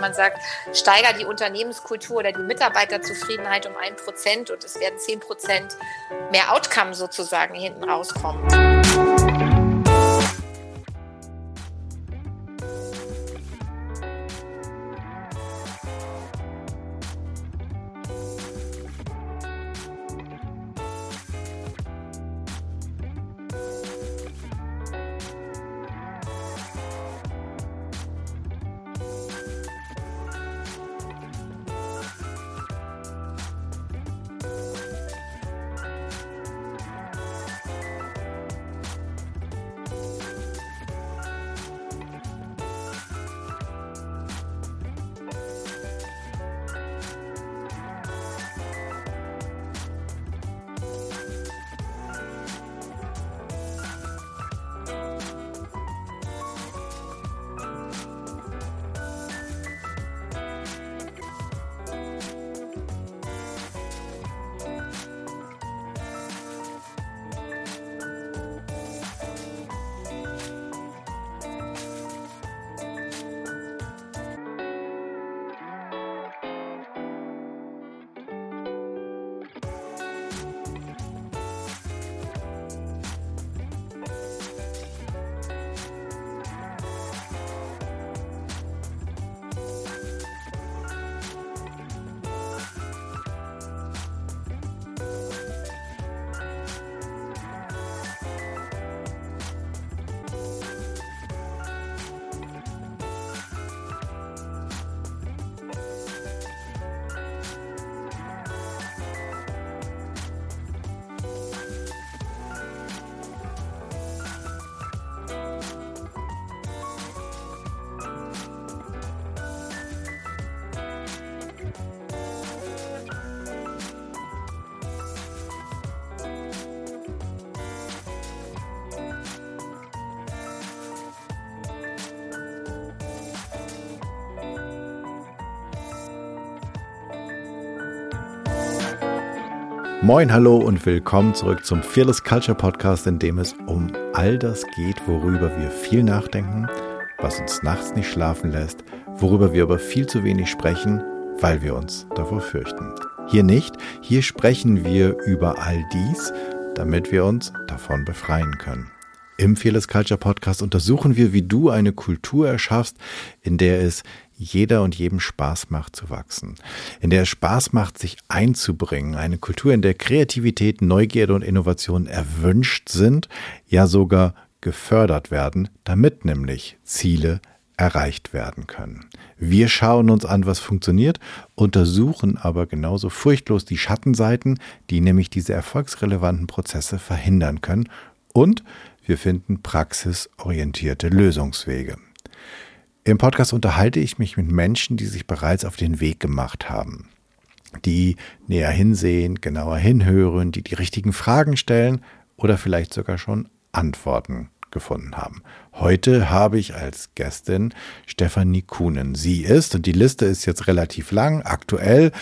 man sagt, steiger die Unternehmenskultur oder die Mitarbeiterzufriedenheit um ein Prozent und es werden zehn Prozent mehr Outcome sozusagen hinten rauskommen. Moin, hallo und willkommen zurück zum Fearless Culture Podcast, in dem es um all das geht, worüber wir viel nachdenken, was uns nachts nicht schlafen lässt, worüber wir aber viel zu wenig sprechen, weil wir uns davor fürchten. Hier nicht, hier sprechen wir über all dies, damit wir uns davon befreien können. Im Fearless Culture Podcast untersuchen wir, wie du eine Kultur erschaffst, in der es jeder und jedem Spaß macht zu wachsen, in der es Spaß macht, sich einzubringen, eine Kultur, in der Kreativität, Neugierde und Innovation erwünscht sind, ja sogar gefördert werden, damit nämlich Ziele erreicht werden können. Wir schauen uns an, was funktioniert, untersuchen aber genauso furchtlos die Schattenseiten, die nämlich diese erfolgsrelevanten Prozesse verhindern können und wir finden praxisorientierte Lösungswege. Im Podcast unterhalte ich mich mit Menschen, die sich bereits auf den Weg gemacht haben, die näher hinsehen, genauer hinhören, die die richtigen Fragen stellen oder vielleicht sogar schon Antworten gefunden haben. Heute habe ich als Gästin Stefanie Kuhnen. Sie ist, und die Liste ist jetzt relativ lang, aktuell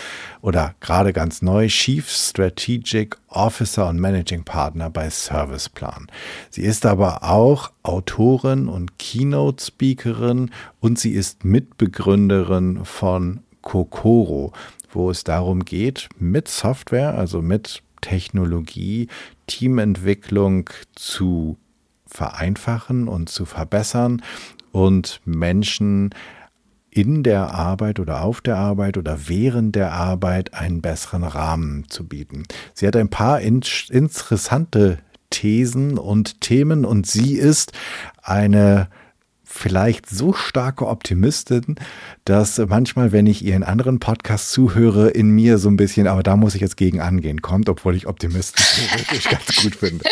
oder gerade ganz neu, Chief Strategic Officer und Managing Partner bei Serviceplan. Sie ist aber auch Autorin und Keynote Speakerin und sie ist Mitbegründerin von Kokoro, wo es darum geht, mit Software, also mit Technologie, Teamentwicklung zu vereinfachen und zu verbessern und Menschen in der Arbeit oder auf der Arbeit oder während der Arbeit einen besseren Rahmen zu bieten. Sie hat ein paar in interessante Thesen und Themen und sie ist eine vielleicht so starke Optimistin, dass manchmal, wenn ich ihr in anderen Podcasts zuhöre, in mir so ein bisschen, aber da muss ich jetzt gegen angehen, kommt, obwohl ich Optimisten wirklich ganz gut finde.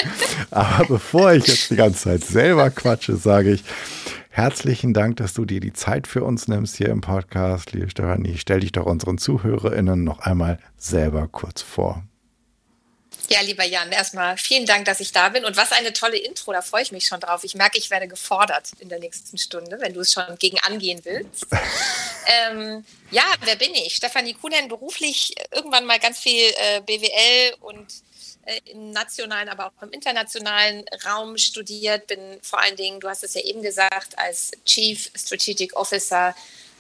Aber bevor ich jetzt die ganze Zeit selber quatsche, sage ich, Herzlichen Dank, dass du dir die Zeit für uns nimmst hier im Podcast. Liebe Stefanie, stell dich doch unseren ZuhörerInnen noch einmal selber kurz vor. Ja, lieber Jan, erstmal vielen Dank, dass ich da bin. Und was eine tolle Intro, da freue ich mich schon drauf. Ich merke, ich werde gefordert in der nächsten Stunde, wenn du es schon gegen angehen willst. ähm, ja, wer bin ich? Stefanie Kuhnen, beruflich irgendwann mal ganz viel äh, BWL und äh, im nationalen, aber auch im internationalen Raum studiert. Bin vor allen Dingen, du hast es ja eben gesagt, als Chief Strategic Officer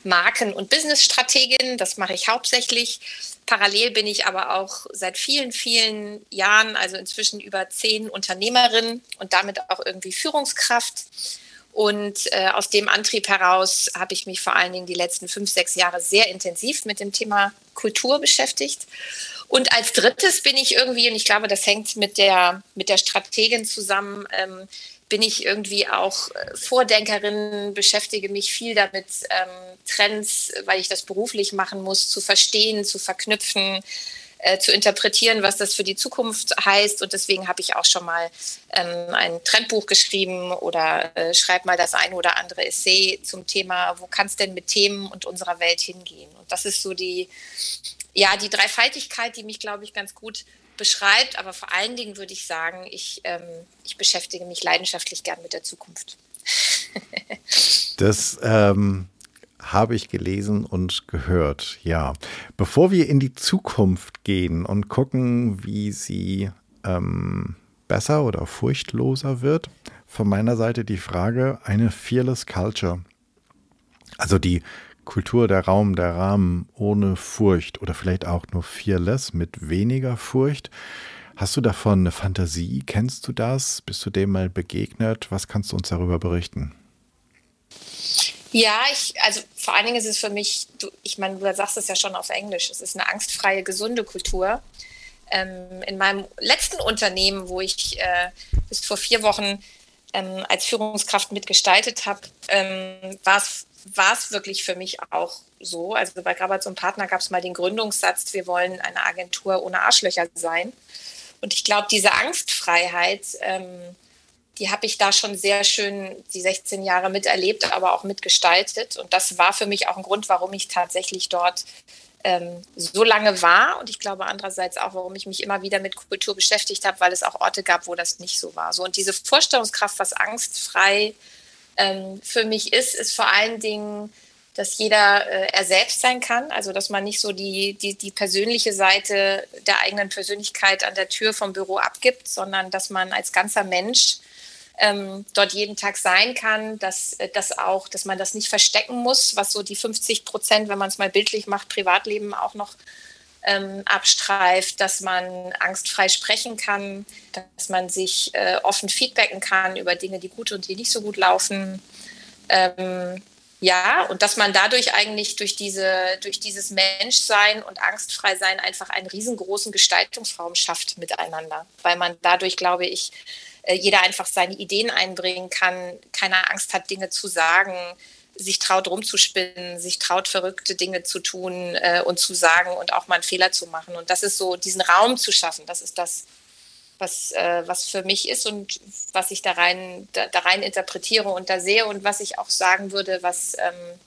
Marken- und Businessstrategin. Das mache ich hauptsächlich. Parallel bin ich aber auch seit vielen, vielen Jahren, also inzwischen über zehn Unternehmerin und damit auch irgendwie Führungskraft. Und äh, aus dem Antrieb heraus habe ich mich vor allen Dingen die letzten fünf, sechs Jahre sehr intensiv mit dem Thema Kultur beschäftigt. Und als drittes bin ich irgendwie, und ich glaube, das hängt mit der, mit der Strategin zusammen, ähm, bin ich irgendwie auch äh, Vordenkerin, beschäftige mich viel damit, ähm, Trends, weil ich das beruflich machen muss, zu verstehen, zu verknüpfen, äh, zu interpretieren, was das für die Zukunft heißt. Und deswegen habe ich auch schon mal ähm, ein Trendbuch geschrieben oder äh, schreibe mal das ein oder andere Essay zum Thema, wo kann es denn mit Themen und unserer Welt hingehen? Und das ist so die, ja, die Dreifaltigkeit, die mich, glaube ich, ganz gut beschreibt. Aber vor allen Dingen würde ich sagen, ich, ähm, ich beschäftige mich leidenschaftlich gern mit der Zukunft. das ähm, habe ich gelesen und gehört, ja. Bevor wir in die Zukunft gehen und gucken, wie sie ähm, besser oder furchtloser wird, von meiner Seite die Frage, eine Fearless Culture. Also die Kultur, der Raum, der Rahmen ohne Furcht oder vielleicht auch nur fearless mit weniger Furcht. Hast du davon eine Fantasie? Kennst du das? Bist du dem mal begegnet? Was kannst du uns darüber berichten? Ja, ich, also vor allen Dingen ist es für mich, du, ich meine, du sagst es ja schon auf Englisch, es ist eine angstfreie, gesunde Kultur. Ähm, in meinem letzten Unternehmen, wo ich äh, bis vor vier Wochen ähm, als Führungskraft mitgestaltet habe, ähm, war es war es wirklich für mich auch so. Also bei Grabatz und Partner gab es mal den Gründungssatz, wir wollen eine Agentur ohne Arschlöcher sein. Und ich glaube, diese Angstfreiheit, ähm, die habe ich da schon sehr schön die 16 Jahre miterlebt, aber auch mitgestaltet. Und das war für mich auch ein Grund, warum ich tatsächlich dort ähm, so lange war. Und ich glaube andererseits auch, warum ich mich immer wieder mit Kultur beschäftigt habe, weil es auch Orte gab, wo das nicht so war. So und diese Vorstellungskraft, was angstfrei ähm, für mich ist, ist vor allen Dingen, dass jeder äh, er selbst sein kann, also dass man nicht so die, die, die persönliche Seite der eigenen Persönlichkeit an der Tür vom Büro abgibt, sondern dass man als ganzer Mensch ähm, dort jeden Tag sein kann, dass, äh, dass auch, dass man das nicht verstecken muss, was so die 50 Prozent, wenn man es mal bildlich macht, Privatleben auch noch ähm, abstreift, dass man angstfrei sprechen kann, dass man sich äh, offen feedbacken kann über Dinge, die gut und die nicht so gut laufen. Ähm, ja, und dass man dadurch eigentlich durch, diese, durch dieses Menschsein und angstfrei sein einfach einen riesengroßen Gestaltungsraum schafft miteinander, weil man dadurch, glaube ich, äh, jeder einfach seine Ideen einbringen kann, keine Angst hat, Dinge zu sagen, sich traut rumzuspinnen, sich traut verrückte Dinge zu tun äh, und zu sagen und auch mal einen Fehler zu machen. Und das ist so, diesen Raum zu schaffen, das ist das, was, äh, was für mich ist und was ich da rein, da, da, rein interpretiere und da sehe und was ich auch sagen würde, was, ähm,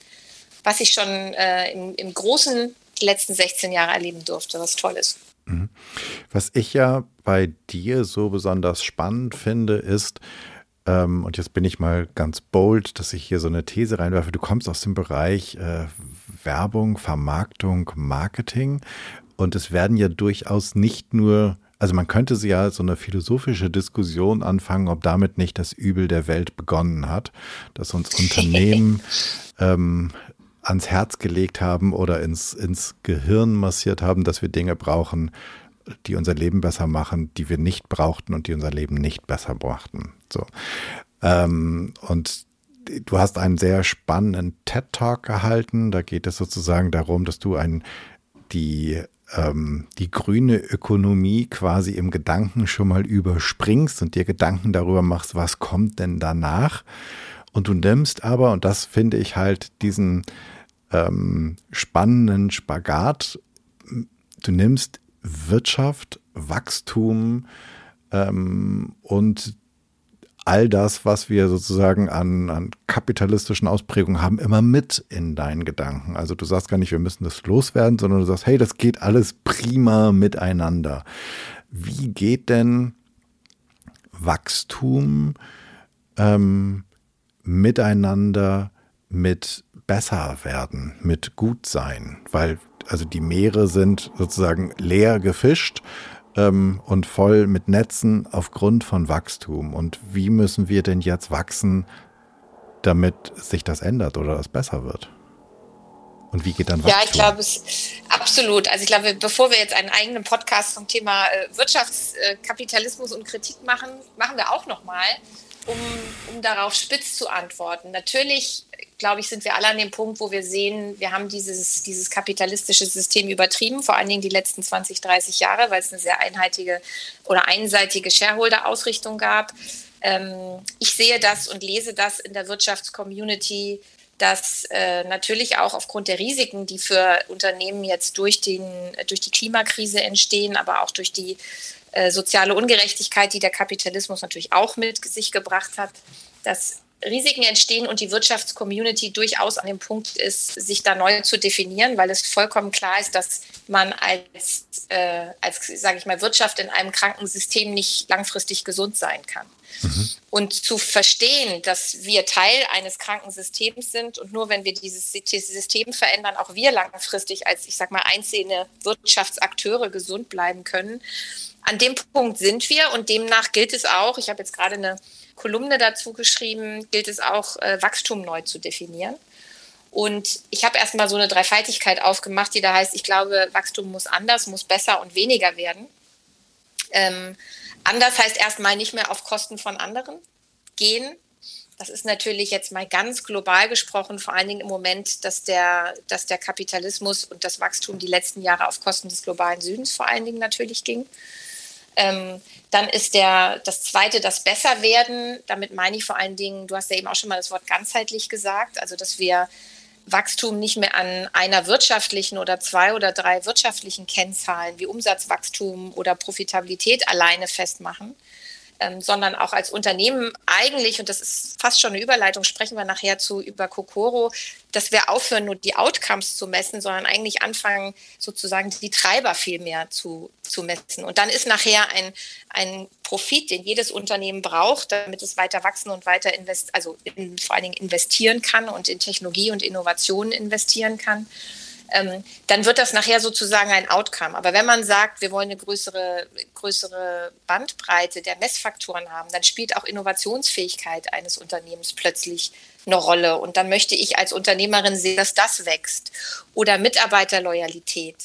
was ich schon äh, im, im Großen die letzten 16 Jahre erleben durfte, was toll ist. Mhm. Was ich ja bei dir so besonders spannend finde, ist, ähm, und jetzt bin ich mal ganz bold, dass ich hier so eine These reinwerfe. Du kommst aus dem Bereich äh, Werbung, Vermarktung, Marketing. Und es werden ja durchaus nicht nur, also man könnte sie ja so eine philosophische Diskussion anfangen, ob damit nicht das Übel der Welt begonnen hat, dass uns Unternehmen ähm, ans Herz gelegt haben oder ins, ins Gehirn massiert haben, dass wir Dinge brauchen, die unser Leben besser machen, die wir nicht brauchten und die unser Leben nicht besser brachten. So. Ähm, und du hast einen sehr spannenden TED-Talk gehalten. Da geht es sozusagen darum, dass du ein, die, ähm, die grüne Ökonomie quasi im Gedanken schon mal überspringst und dir Gedanken darüber machst, was kommt denn danach. Und du nimmst aber, und das finde ich halt diesen ähm, spannenden Spagat, du nimmst Wirtschaft, Wachstum ähm, und all das, was wir sozusagen an, an kapitalistischen Ausprägungen haben, immer mit in deinen Gedanken. Also du sagst gar nicht, wir müssen das loswerden, sondern du sagst, hey, das geht alles prima miteinander. Wie geht denn Wachstum ähm, miteinander mit besser werden, mit gut sein? Weil also die Meere sind sozusagen leer gefischt ähm, und voll mit Netzen aufgrund von Wachstum. Und wie müssen wir denn jetzt wachsen, damit sich das ändert oder das besser wird? Und wie geht dann Wachstum? Ja, ich glaube es absolut. Also ich glaube, bevor wir jetzt einen eigenen Podcast zum Thema äh, Wirtschaftskapitalismus und Kritik machen, machen wir auch nochmal, um, um darauf spitz zu antworten. Natürlich, glaube ich, sind wir alle an dem Punkt, wo wir sehen, wir haben dieses, dieses kapitalistische System übertrieben, vor allen Dingen die letzten 20, 30 Jahre, weil es eine sehr einheitliche oder einseitige Shareholder-Ausrichtung gab. Ähm, ich sehe das und lese das in der Wirtschaftscommunity dass äh, natürlich auch aufgrund der Risiken, die für Unternehmen jetzt durch, den, durch die Klimakrise entstehen, aber auch durch die äh, soziale Ungerechtigkeit, die der Kapitalismus natürlich auch mit sich gebracht hat, dass Risiken entstehen und die Wirtschaftscommunity durchaus an dem Punkt ist, sich da neu zu definieren, weil es vollkommen klar ist, dass man als, äh, als sage ich mal, Wirtschaft in einem Krankensystem nicht langfristig gesund sein kann. Mhm. Und zu verstehen, dass wir Teil eines Krankensystems sind und nur wenn wir dieses System verändern, auch wir langfristig als, ich sag mal, einzelne Wirtschaftsakteure gesund bleiben können. An dem Punkt sind wir und demnach gilt es auch, ich habe jetzt gerade eine Kolumne dazu geschrieben, gilt es auch, äh, Wachstum neu zu definieren. Und ich habe erstmal so eine Dreifaltigkeit aufgemacht, die da heißt, ich glaube, Wachstum muss anders, muss besser und weniger werden. Ähm, Anders heißt erstmal nicht mehr auf Kosten von anderen gehen. Das ist natürlich jetzt mal ganz global gesprochen, vor allen Dingen im Moment, dass der, dass der Kapitalismus und das Wachstum die letzten Jahre auf Kosten des globalen Südens vor allen Dingen natürlich ging. Ähm, dann ist der, das zweite das Besserwerden. Damit meine ich vor allen Dingen, du hast ja eben auch schon mal das Wort ganzheitlich gesagt, also dass wir Wachstum nicht mehr an einer wirtschaftlichen oder zwei oder drei wirtschaftlichen Kennzahlen wie Umsatzwachstum oder Profitabilität alleine festmachen, ähm, sondern auch als Unternehmen eigentlich, und das ist fast schon eine Überleitung, sprechen wir nachher zu über Kokoro, dass wir aufhören, nur die Outcomes zu messen, sondern eigentlich anfangen, sozusagen die Treiber viel mehr zu, zu messen. Und dann ist nachher ein, ein Profit, den jedes Unternehmen braucht, damit es weiter wachsen und weiter invest, also in, vor allen Dingen investieren kann und in Technologie und Innovationen investieren kann ähm, dann wird das nachher sozusagen ein Outcome. Aber wenn man sagt, wir wollen eine größere, größere Bandbreite der Messfaktoren haben, dann spielt auch Innovationsfähigkeit eines Unternehmens plötzlich eine Rolle. Und dann möchte ich als Unternehmerin sehen, dass das wächst. Oder Mitarbeiterloyalität.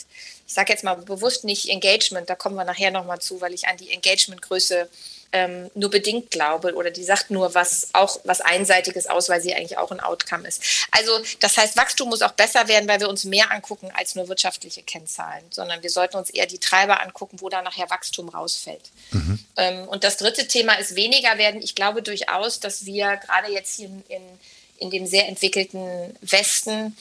Ich sage jetzt mal bewusst nicht Engagement, da kommen wir nachher nochmal zu, weil ich an die Engagementgröße ähm, nur bedingt glaube oder die sagt nur was auch was Einseitiges aus, weil sie eigentlich auch ein Outcome ist. Also das heißt, Wachstum muss auch besser werden, weil wir uns mehr angucken als nur wirtschaftliche Kennzahlen, sondern wir sollten uns eher die Treiber angucken, wo da nachher Wachstum rausfällt. Mhm. Ähm, und das dritte Thema ist weniger werden. Ich glaube durchaus, dass wir gerade jetzt hier in, in, in dem sehr entwickelten Westen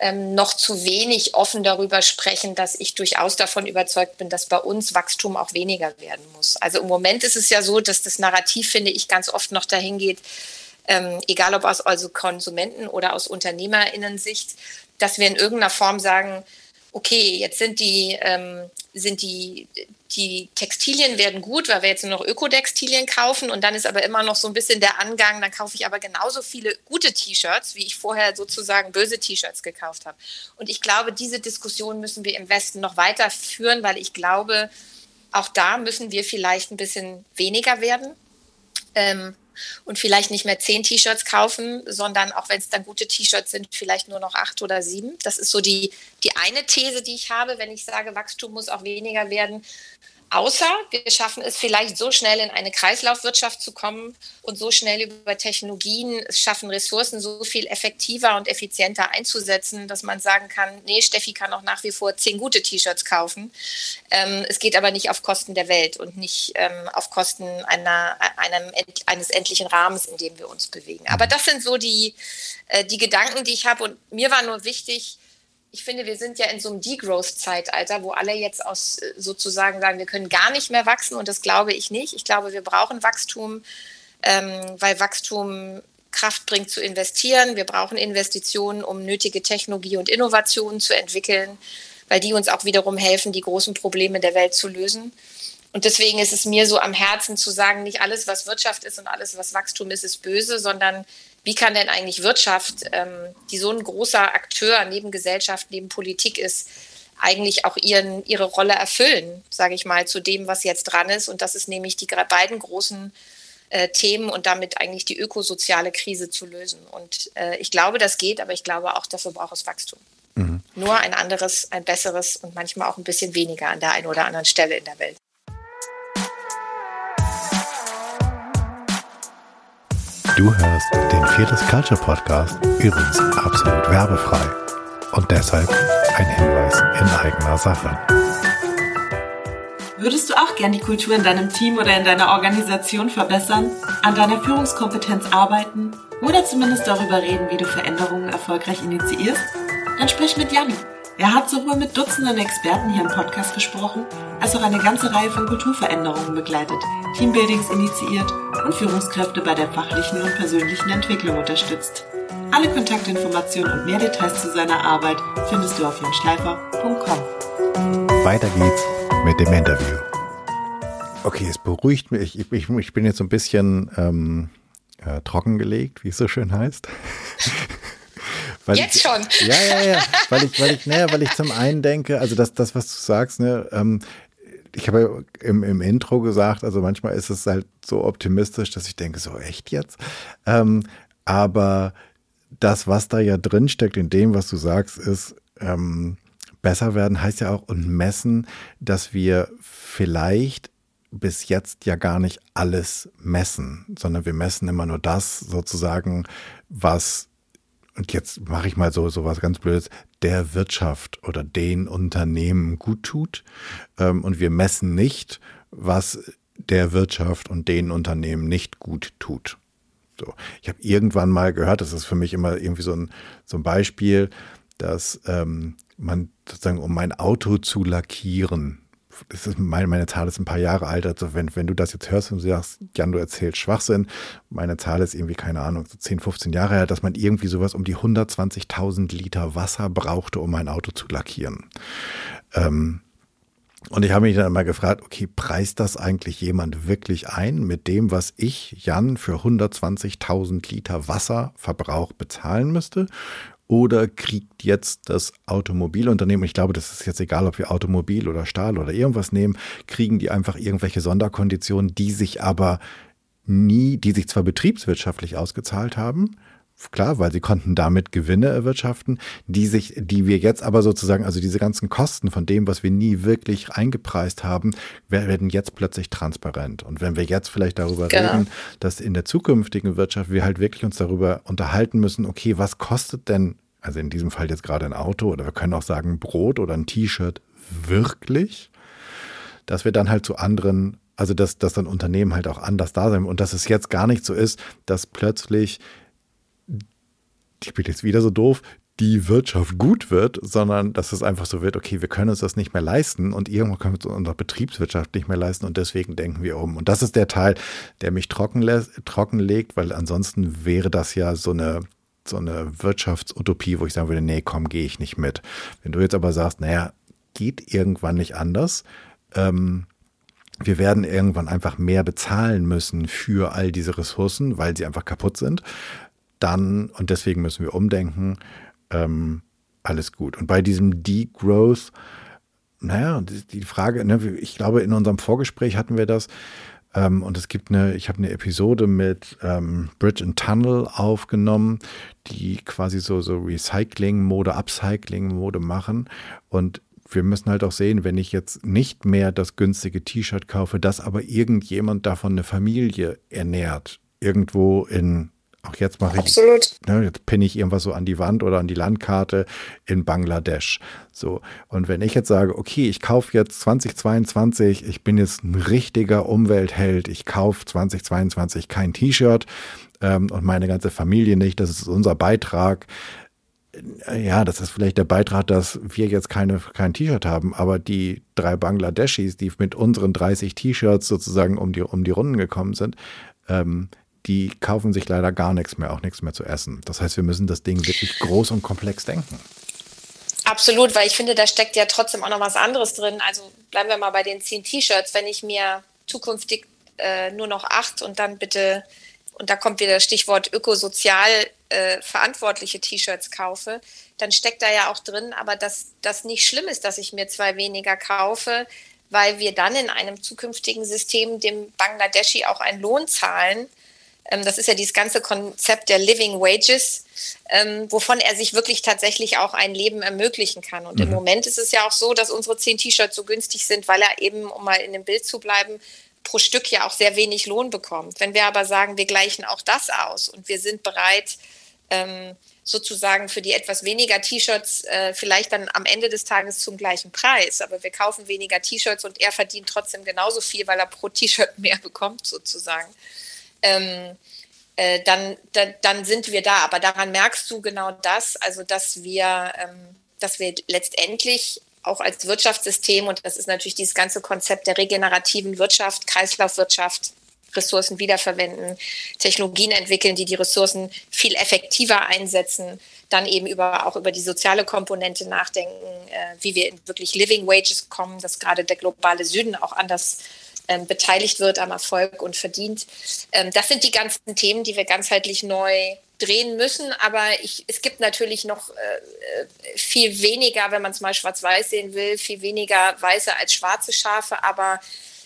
ähm, noch zu wenig offen darüber sprechen, dass ich durchaus davon überzeugt bin, dass bei uns Wachstum auch weniger werden muss. Also im Moment ist es ja so, dass das Narrativ, finde ich, ganz oft noch dahin geht, ähm, egal ob aus also Konsumenten- oder aus Unternehmerinnensicht, dass wir in irgendeiner Form sagen, okay, jetzt sind die, ähm, sind die, die Textilien werden gut, weil wir jetzt nur noch Ökodextilien kaufen und dann ist aber immer noch so ein bisschen der Angang, dann kaufe ich aber genauso viele gute T-Shirts, wie ich vorher sozusagen böse T-Shirts gekauft habe. Und ich glaube, diese Diskussion müssen wir im Westen noch weiter führen, weil ich glaube, auch da müssen wir vielleicht ein bisschen weniger werden. Ähm, und vielleicht nicht mehr zehn T-Shirts kaufen, sondern auch wenn es dann gute T-Shirts sind, vielleicht nur noch acht oder sieben. Das ist so die, die eine These, die ich habe, wenn ich sage, Wachstum muss auch weniger werden. Außer wir schaffen es vielleicht so schnell in eine Kreislaufwirtschaft zu kommen und so schnell über Technologien es schaffen, Ressourcen so viel effektiver und effizienter einzusetzen, dass man sagen kann, nee, Steffi kann auch nach wie vor zehn gute T-Shirts kaufen. Ähm, es geht aber nicht auf Kosten der Welt und nicht ähm, auf Kosten einer, einem, eines endlichen Rahmens, in dem wir uns bewegen. Aber das sind so die, äh, die Gedanken, die ich habe. Und mir war nur wichtig, ich finde, wir sind ja in so einem Degrowth-Zeitalter, wo alle jetzt aus äh, sozusagen sagen, wir können gar nicht mehr wachsen und das glaube ich nicht. Ich glaube, wir brauchen Wachstum, ähm, weil Wachstum Kraft bringt zu investieren. Wir brauchen Investitionen, um nötige Technologie und Innovationen zu entwickeln, weil die uns auch wiederum helfen, die großen Probleme der Welt zu lösen. Und deswegen ist es mir so am Herzen zu sagen, nicht alles, was Wirtschaft ist und alles, was Wachstum ist, ist böse, sondern wie kann denn eigentlich Wirtschaft, ähm, die so ein großer Akteur neben Gesellschaft, neben Politik ist, eigentlich auch ihren, ihre Rolle erfüllen, sage ich mal, zu dem, was jetzt dran ist. Und das ist nämlich die beiden großen äh, Themen und damit eigentlich die ökosoziale Krise zu lösen. Und äh, ich glaube, das geht, aber ich glaube auch, dafür braucht es Wachstum. Mhm. nur ein anderes, ein besseres und manchmal auch ein bisschen weniger an der einen oder anderen Stelle in der Welt. Du hörst den Fearless Culture Podcast, übrigens absolut werbefrei und deshalb ein Hinweis in eigener Sache. Würdest du auch gern die Kultur in deinem Team oder in deiner Organisation verbessern, an deiner Führungskompetenz arbeiten oder zumindest darüber reden, wie du Veränderungen erfolgreich initiierst? Dann sprich mit Jan. Er hat sowohl mit Dutzenden Experten hier im Podcast gesprochen, als auch eine ganze Reihe von Kulturveränderungen begleitet, Teambuildings initiiert und Führungskräfte bei der fachlichen und persönlichen Entwicklung unterstützt. Alle Kontaktinformationen und mehr Details zu seiner Arbeit findest du auf janschleifer.com. Weiter geht's mit dem Interview. Okay, es beruhigt mich. Ich, ich, ich bin jetzt so ein bisschen ähm, äh, trockengelegt, wie es so schön heißt. jetzt ich, schon. Ja, ja, ja. Weil ich, weil ich, naja, weil ich zum einen denke, also das, das was du sagst, ne, ähm, ich habe im, im Intro gesagt, also manchmal ist es halt so optimistisch, dass ich denke, so echt jetzt. Ähm, aber das, was da ja drin steckt in dem, was du sagst, ist, ähm, besser werden heißt ja auch und messen, dass wir vielleicht bis jetzt ja gar nicht alles messen, sondern wir messen immer nur das sozusagen, was und jetzt mache ich mal so so was ganz Blödes, der Wirtschaft oder den Unternehmen gut tut. Ähm, und wir messen nicht, was der Wirtschaft und den Unternehmen nicht gut tut. So, ich habe irgendwann mal gehört, das ist für mich immer irgendwie so ein, so ein Beispiel, dass ähm, man sozusagen, um mein Auto zu lackieren, das ist meine, meine Zahl ist ein paar Jahre alt, also wenn, wenn du das jetzt hörst und sagst, Jan, du erzählst Schwachsinn, meine Zahl ist irgendwie, keine Ahnung, so 10, 15 Jahre her, dass man irgendwie sowas um die 120.000 Liter Wasser brauchte, um mein Auto zu lackieren. Ähm, und ich habe mich dann immer gefragt, okay, preist das eigentlich jemand wirklich ein mit dem, was ich, Jan, für 120.000 Liter Wasserverbrauch bezahlen müsste? Oder kriegt jetzt das Automobilunternehmen, ich glaube, das ist jetzt egal, ob wir Automobil oder Stahl oder irgendwas nehmen, kriegen die einfach irgendwelche Sonderkonditionen, die sich aber nie, die sich zwar betriebswirtschaftlich ausgezahlt haben, klar, weil sie konnten damit Gewinne erwirtschaften, die sich, die wir jetzt aber sozusagen, also diese ganzen Kosten von dem, was wir nie wirklich eingepreist haben, werden jetzt plötzlich transparent. Und wenn wir jetzt vielleicht darüber genau. reden, dass in der zukünftigen Wirtschaft wir halt wirklich uns darüber unterhalten müssen, okay, was kostet denn, also in diesem Fall jetzt gerade ein Auto oder wir können auch sagen Brot oder ein T-Shirt wirklich, dass wir dann halt zu anderen also dass, dass dann Unternehmen halt auch anders da sind und dass es jetzt gar nicht so ist, dass plötzlich ich bin jetzt wieder so doof, die Wirtschaft gut wird, sondern dass es einfach so wird, okay, wir können uns das nicht mehr leisten und irgendwann können wir uns unsere Betriebswirtschaft nicht mehr leisten und deswegen denken wir um. Und das ist der Teil, der mich trocken, trocken legt, weil ansonsten wäre das ja so eine, so eine Wirtschaftsutopie, wo ich sagen würde, nee, komm, gehe ich nicht mit. Wenn du jetzt aber sagst, naja, geht irgendwann nicht anders, ähm, wir werden irgendwann einfach mehr bezahlen müssen für all diese Ressourcen, weil sie einfach kaputt sind dann, und deswegen müssen wir umdenken, ähm, alles gut. Und bei diesem Degrowth, naja, die Frage, ne, ich glaube, in unserem Vorgespräch hatten wir das, ähm, und es gibt eine, ich habe eine Episode mit ähm, Bridge and Tunnel aufgenommen, die quasi so, so Recycling-Mode, Upcycling-Mode machen. Und wir müssen halt auch sehen, wenn ich jetzt nicht mehr das günstige T-Shirt kaufe, das aber irgendjemand davon eine Familie ernährt, irgendwo in auch jetzt mache ich, Absolut. Ne, jetzt pinne ich irgendwas so an die Wand oder an die Landkarte in Bangladesch. So. Und wenn ich jetzt sage, okay, ich kaufe jetzt 2022, ich bin jetzt ein richtiger Umweltheld, ich kaufe 2022 kein T-Shirt ähm, und meine ganze Familie nicht, das ist unser Beitrag. Ja, das ist vielleicht der Beitrag, dass wir jetzt keine, kein T-Shirt haben, aber die drei Bangladeschis, die mit unseren 30 T-Shirts sozusagen um die, um die Runden gekommen sind, ähm, die kaufen sich leider gar nichts mehr, auch nichts mehr zu essen. Das heißt, wir müssen das Ding wirklich groß und komplex denken. Absolut, weil ich finde, da steckt ja trotzdem auch noch was anderes drin. Also bleiben wir mal bei den zehn T-Shirts. Wenn ich mir zukünftig äh, nur noch acht und dann bitte, und da kommt wieder das Stichwort ökosozial äh, verantwortliche T-Shirts kaufe, dann steckt da ja auch drin, aber dass das nicht schlimm ist, dass ich mir zwei weniger kaufe, weil wir dann in einem zukünftigen System dem Bangladeschi auch einen Lohn zahlen, das ist ja dieses ganze Konzept der Living Wages, ähm, wovon er sich wirklich tatsächlich auch ein Leben ermöglichen kann. Und mhm. im Moment ist es ja auch so, dass unsere zehn T-Shirts so günstig sind, weil er eben, um mal in dem Bild zu bleiben, pro Stück ja auch sehr wenig Lohn bekommt. Wenn wir aber sagen, wir gleichen auch das aus und wir sind bereit, ähm, sozusagen für die etwas weniger T-Shirts äh, vielleicht dann am Ende des Tages zum gleichen Preis. Aber wir kaufen weniger T-Shirts und er verdient trotzdem genauso viel, weil er pro T-Shirt mehr bekommt sozusagen. Ähm, äh, dann, da, dann sind wir da. Aber daran merkst du genau das, also dass wir, ähm, dass wir letztendlich auch als Wirtschaftssystem, und das ist natürlich dieses ganze Konzept der regenerativen Wirtschaft, Kreislaufwirtschaft, Ressourcen wiederverwenden, Technologien entwickeln, die die Ressourcen viel effektiver einsetzen, dann eben über, auch über die soziale Komponente nachdenken, äh, wie wir in wirklich Living Wages kommen, dass gerade der globale Süden auch anders ähm, beteiligt wird am Erfolg und verdient. Ähm, das sind die ganzen Themen, die wir ganzheitlich neu drehen müssen. Aber ich, es gibt natürlich noch äh, äh viel weniger, wenn man es mal schwarz-weiß sehen will, viel weniger weiße als schwarze Schafe. Aber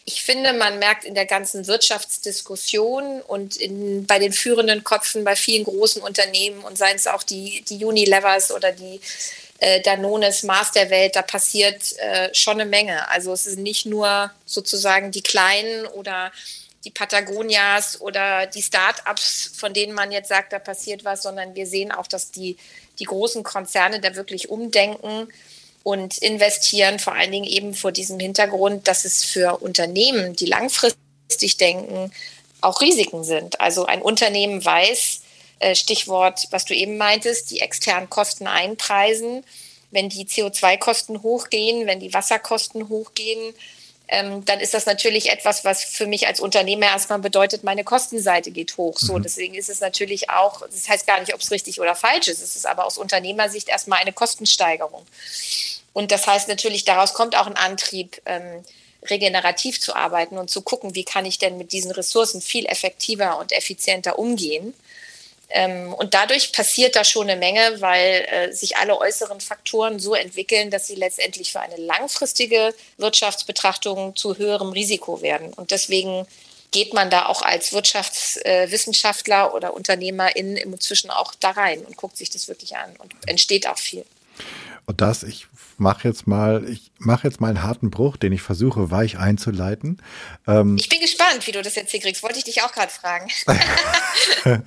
ich finde, man merkt in der ganzen Wirtschaftsdiskussion und in, bei den führenden Köpfen bei vielen großen Unternehmen und seien es auch die, die Unilevers oder die äh, Danones, Mars der Welt, da passiert äh, schon eine Menge. Also es sind nicht nur sozusagen die Kleinen oder die Patagonias oder die Start-ups, von denen man jetzt sagt, da passiert was, sondern wir sehen auch, dass die, die großen Konzerne da wirklich umdenken und investieren, vor allen Dingen eben vor diesem Hintergrund, dass es für Unternehmen, die langfristig denken, auch Risiken sind. Also ein Unternehmen weiß, Stichwort, was du eben meintest, die externen Kosten einpreisen. Wenn die CO2-Kosten hochgehen, wenn die Wasserkosten hochgehen, ähm, dann ist das natürlich etwas, was für mich als Unternehmer erstmal bedeutet, meine Kostenseite geht hoch. So, mhm. deswegen ist es natürlich auch, das heißt gar nicht, ob es richtig oder falsch ist, es ist aber aus Unternehmersicht erstmal eine Kostensteigerung. Und das heißt natürlich, daraus kommt auch ein Antrieb, ähm, regenerativ zu arbeiten und zu gucken, wie kann ich denn mit diesen Ressourcen viel effektiver und effizienter umgehen. Ähm, und dadurch passiert da schon eine Menge, weil äh, sich alle äußeren Faktoren so entwickeln, dass sie letztendlich für eine langfristige Wirtschaftsbetrachtung zu höherem Risiko werden. Und deswegen geht man da auch als Wirtschaftswissenschaftler oder Unternehmerin inzwischen auch da rein und guckt sich das wirklich an und entsteht auch viel. Und das, ich mache jetzt mal, ich mache jetzt mal einen harten Bruch, den ich versuche weich einzuleiten. Ähm, ich bin gespannt, wie du das jetzt hier kriegst. Wollte ich dich auch gerade fragen.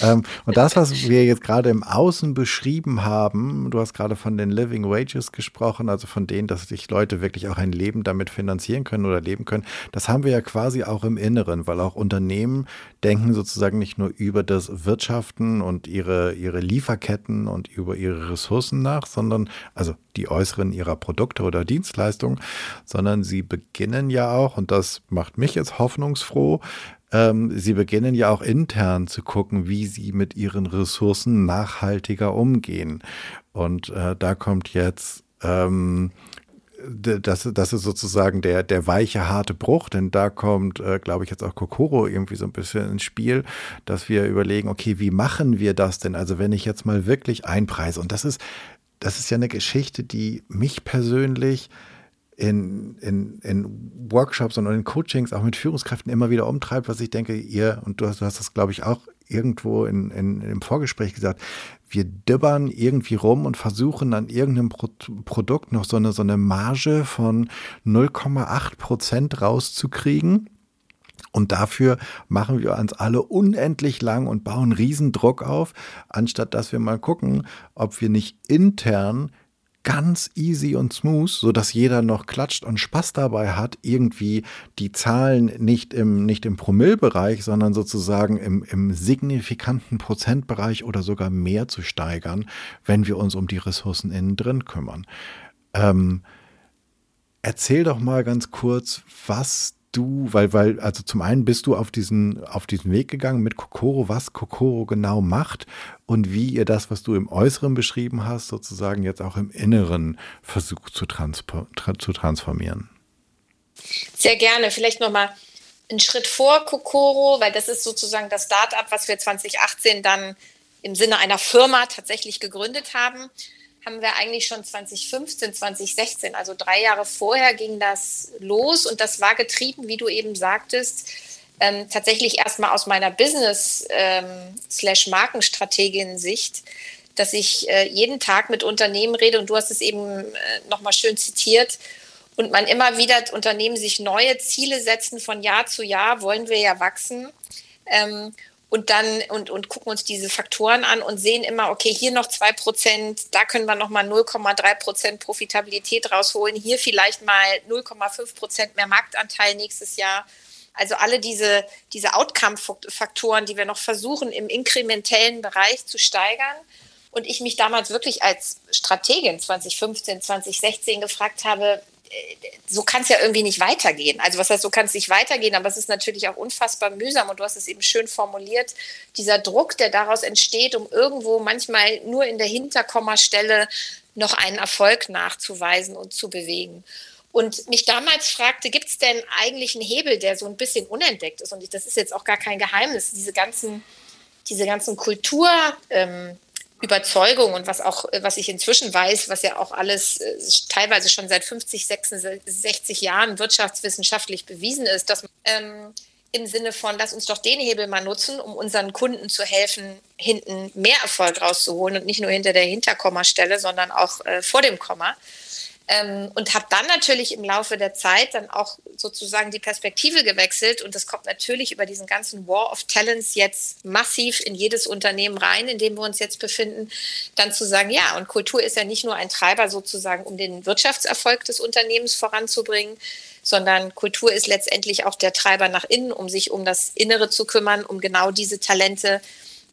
ähm, und das, was wir jetzt gerade im Außen beschrieben haben, du hast gerade von den Living Wages gesprochen, also von denen, dass sich Leute wirklich auch ein Leben damit finanzieren können oder leben können, das haben wir ja quasi auch im Inneren, weil auch Unternehmen denken sozusagen nicht nur über das Wirtschaften und ihre, ihre Lieferketten und über ihre Ressourcen nach, sondern also die äußeren ihrer Produkte oder Dienstleistungen, sondern sie beginnen ja auch, und das macht mich jetzt hoffnungsfroh, ähm, sie beginnen ja auch intern zu gucken, wie sie mit ihren Ressourcen nachhaltiger umgehen. Und äh, da kommt jetzt ähm, das, das ist sozusagen der, der weiche, harte Bruch, denn da kommt, äh, glaube ich, jetzt auch Kokoro irgendwie so ein bisschen ins Spiel, dass wir überlegen, okay, wie machen wir das denn? Also wenn ich jetzt mal wirklich einpreise, und das ist das ist ja eine Geschichte, die mich persönlich in, in, in Workshops und in Coachings auch mit Führungskräften immer wieder umtreibt, was ich denke, ihr, und du hast, du hast das, glaube ich, auch irgendwo in, in, im Vorgespräch gesagt, wir dibbern irgendwie rum und versuchen an irgendeinem Pro Produkt noch so eine, so eine Marge von 0,8 Prozent rauszukriegen und dafür machen wir uns alle unendlich lang und bauen Riesendruck auf, anstatt dass wir mal gucken, ob wir nicht intern ganz easy und smooth, so dass jeder noch klatscht und Spaß dabei hat, irgendwie die Zahlen nicht im, nicht im Promillbereich, sondern sozusagen im, im signifikanten Prozentbereich oder sogar mehr zu steigern, wenn wir uns um die Ressourcen innen drin kümmern. Ähm, erzähl doch mal ganz kurz, was du, weil, weil, also zum einen bist du auf diesen, auf diesen Weg gegangen mit Kokoro, was Kokoro genau macht und wie ihr das, was du im Äußeren beschrieben hast, sozusagen jetzt auch im Inneren versucht zu, zu transformieren. Sehr gerne. Vielleicht nochmal einen Schritt vor Kokoro, weil das ist sozusagen das Start-up, was wir 2018 dann im Sinne einer Firma tatsächlich gegründet haben haben wir eigentlich schon 2015, 2016, also drei Jahre vorher ging das los und das war getrieben, wie du eben sagtest, ähm, tatsächlich erstmal aus meiner Business- ähm, dass ich äh, jeden Tag mit Unternehmen rede und du hast es eben äh, nochmal schön zitiert und man immer wieder Unternehmen sich neue Ziele setzen von Jahr zu Jahr, wollen wir ja wachsen. Ähm, und dann und, und gucken uns diese Faktoren an und sehen immer, okay, hier noch zwei Prozent, da können wir nochmal 0,3 Prozent Profitabilität rausholen, hier vielleicht mal 0,5 Prozent mehr Marktanteil nächstes Jahr. Also alle diese, diese Outcome-Faktoren, die wir noch versuchen, im inkrementellen Bereich zu steigern. Und ich mich damals wirklich als Strategin 2015, 2016 gefragt habe, so kann es ja irgendwie nicht weitergehen. Also was heißt, so kann es nicht weitergehen, aber es ist natürlich auch unfassbar mühsam und du hast es eben schön formuliert, dieser Druck, der daraus entsteht, um irgendwo manchmal nur in der Hinterkommastelle noch einen Erfolg nachzuweisen und zu bewegen. Und mich damals fragte, gibt es denn eigentlich einen Hebel, der so ein bisschen unentdeckt ist? Und das ist jetzt auch gar kein Geheimnis. Diese ganzen, diese ganzen Kultur, ähm, Überzeugung und was auch, was ich inzwischen weiß, was ja auch alles äh, teilweise schon seit 50, 66 Jahren wirtschaftswissenschaftlich bewiesen ist, dass ähm, im Sinne von, lass uns doch den Hebel mal nutzen, um unseren Kunden zu helfen, hinten mehr Erfolg rauszuholen und nicht nur hinter der Hinterkommastelle, sondern auch äh, vor dem Komma. Ähm, und habe dann natürlich im Laufe der Zeit dann auch sozusagen die Perspektive gewechselt und das kommt natürlich über diesen ganzen War of Talents jetzt massiv in jedes Unternehmen rein, in dem wir uns jetzt befinden, dann zu sagen, ja, und Kultur ist ja nicht nur ein Treiber sozusagen, um den Wirtschaftserfolg des Unternehmens voranzubringen, sondern Kultur ist letztendlich auch der Treiber nach innen, um sich um das Innere zu kümmern, um genau diese Talente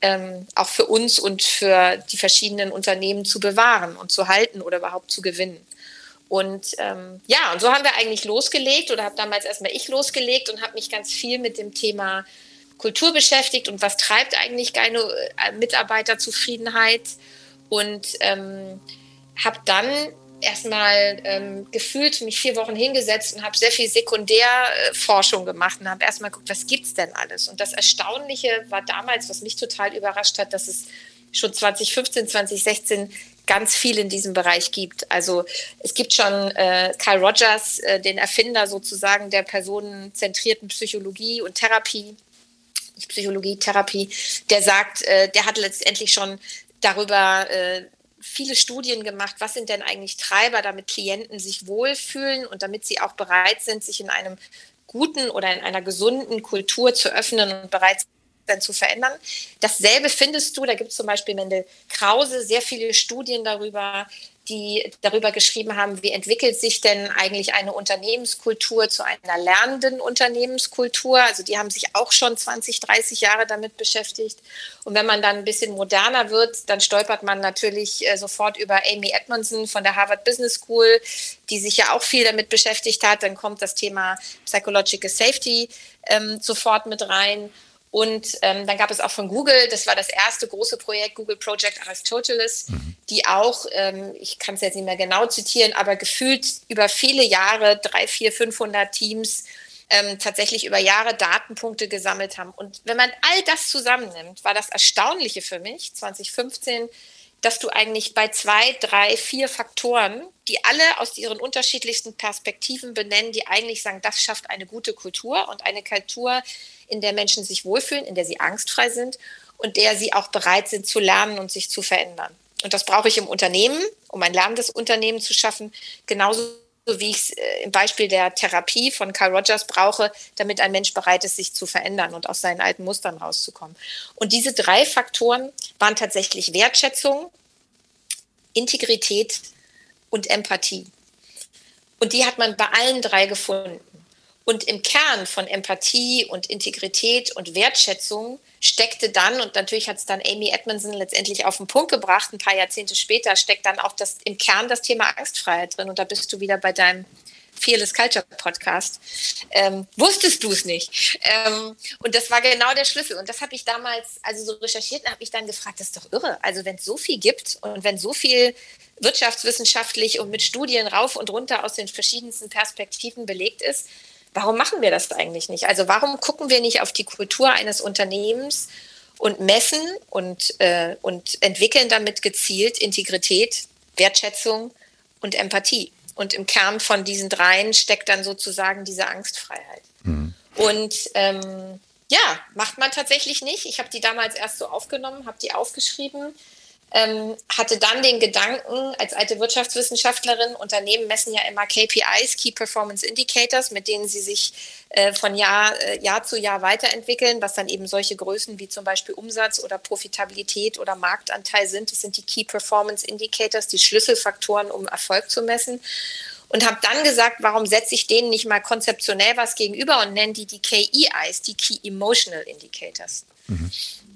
ähm, auch für uns und für die verschiedenen Unternehmen zu bewahren und zu halten oder überhaupt zu gewinnen. Und ähm, ja, und so haben wir eigentlich losgelegt oder habe damals erstmal ich losgelegt und habe mich ganz viel mit dem Thema Kultur beschäftigt und was treibt eigentlich geile äh, Mitarbeiterzufriedenheit und ähm, habe dann erstmal ähm, gefühlt mich vier Wochen hingesetzt und habe sehr viel Sekundärforschung gemacht und habe erstmal geguckt, was gibt es denn alles? Und das Erstaunliche war damals, was mich total überrascht hat, dass es schon 2015, 2016 ganz viel in diesem Bereich gibt. Also es gibt schon äh, Carl Rogers, äh, den Erfinder sozusagen der personenzentrierten Psychologie und Therapie, nicht Psychologie, Therapie, der sagt, äh, der hat letztendlich schon darüber äh, viele Studien gemacht, was sind denn eigentlich Treiber, damit Klienten sich wohlfühlen und damit sie auch bereit sind, sich in einem guten oder in einer gesunden Kultur zu öffnen und bereit dann zu verändern. Dasselbe findest du, da gibt es zum Beispiel Mendel Krause sehr viele Studien darüber, die darüber geschrieben haben, wie entwickelt sich denn eigentlich eine Unternehmenskultur zu einer lernenden Unternehmenskultur. Also die haben sich auch schon 20, 30 Jahre damit beschäftigt. Und wenn man dann ein bisschen moderner wird, dann stolpert man natürlich äh, sofort über Amy Edmondson von der Harvard Business School, die sich ja auch viel damit beschäftigt hat. Dann kommt das Thema Psychological Safety ähm, sofort mit rein. Und ähm, dann gab es auch von Google, das war das erste große Projekt, Google Project Aristoteles, mhm. die auch, ähm, ich kann es jetzt nicht mehr genau zitieren, aber gefühlt über viele Jahre, drei, vier, 500 Teams, ähm, tatsächlich über Jahre Datenpunkte gesammelt haben. Und wenn man all das zusammennimmt, war das Erstaunliche für mich, 2015, dass du eigentlich bei zwei, drei, vier Faktoren, die alle aus ihren unterschiedlichsten Perspektiven benennen, die eigentlich sagen, das schafft eine gute Kultur und eine Kultur, in der Menschen sich wohlfühlen, in der sie angstfrei sind und der sie auch bereit sind zu lernen und sich zu verändern. Und das brauche ich im Unternehmen, um ein lernendes Unternehmen zu schaffen, genauso wie ich es äh, im Beispiel der Therapie von Carl Rogers brauche, damit ein Mensch bereit ist, sich zu verändern und aus seinen alten Mustern rauszukommen. Und diese drei Faktoren waren tatsächlich Wertschätzung, Integrität und Empathie. Und die hat man bei allen drei gefunden. Und im Kern von Empathie und Integrität und Wertschätzung steckte dann, und natürlich hat es dann Amy Edmondson letztendlich auf den Punkt gebracht, ein paar Jahrzehnte später, steckt dann auch das, im Kern das Thema Angstfreiheit drin. Und da bist du wieder bei deinem Fearless Culture Podcast. Ähm, wusstest du es nicht? Ähm, und das war genau der Schlüssel. Und das habe ich damals, also so recherchiert, habe ich dann gefragt, das ist doch irre. Also wenn es so viel gibt und wenn so viel wirtschaftswissenschaftlich und mit Studien rauf und runter aus den verschiedensten Perspektiven belegt ist, Warum machen wir das eigentlich nicht? Also warum gucken wir nicht auf die Kultur eines Unternehmens und messen und, äh, und entwickeln damit gezielt Integrität, Wertschätzung und Empathie? Und im Kern von diesen dreien steckt dann sozusagen diese Angstfreiheit. Mhm. Und ähm, ja, macht man tatsächlich nicht. Ich habe die damals erst so aufgenommen, habe die aufgeschrieben ähm, hatte dann den Gedanken, als alte Wirtschaftswissenschaftlerin, Unternehmen messen ja immer KPIs, Key Performance Indicators, mit denen sie sich äh, von Jahr, äh, Jahr zu Jahr weiterentwickeln, was dann eben solche Größen wie zum Beispiel Umsatz oder Profitabilität oder Marktanteil sind. Das sind die Key Performance Indicators, die Schlüsselfaktoren, um Erfolg zu messen. Und habe dann gesagt, warum setze ich denen nicht mal konzeptionell was gegenüber und nenne die die KEIs, die Key Emotional Indicators. Mhm.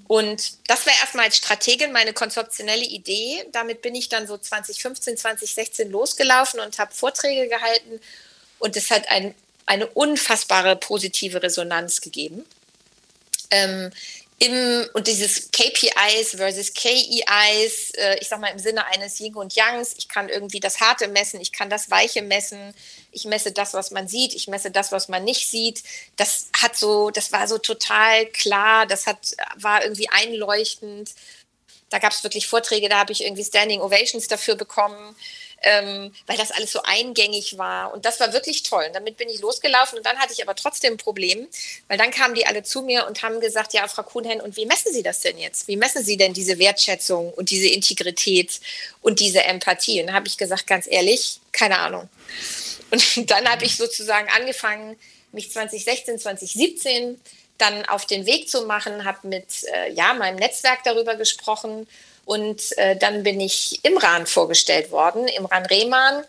Und das war erstmal als Strategin meine konzeptionelle Idee. Damit bin ich dann so 2015, 2016 losgelaufen und habe Vorträge gehalten. Und es hat ein, eine unfassbare positive Resonanz gegeben. Ähm, im, und dieses KPIs versus KEIs, äh, ich sag mal im Sinne eines Yin und Yangs, ich kann irgendwie das Harte messen, ich kann das Weiche messen, ich messe das, was man sieht, ich messe das, was man nicht sieht. Das hat so, das war so total klar, das hat, war irgendwie einleuchtend. Da gab es wirklich Vorträge, da habe ich irgendwie Standing Ovations dafür bekommen ähm, weil das alles so eingängig war. Und das war wirklich toll. Und damit bin ich losgelaufen und dann hatte ich aber trotzdem ein Problem, weil dann kamen die alle zu mir und haben gesagt, ja, Frau Kuhnhen, und wie messen Sie das denn jetzt? Wie messen Sie denn diese Wertschätzung und diese Integrität und diese Empathie? Und dann habe ich gesagt, ganz ehrlich, keine Ahnung. Und dann habe ich sozusagen angefangen, mich 2016, 2017 dann auf den Weg zu machen, habe mit äh, ja, meinem Netzwerk darüber gesprochen und äh, dann bin ich Imran vorgestellt worden, Imran Rehman.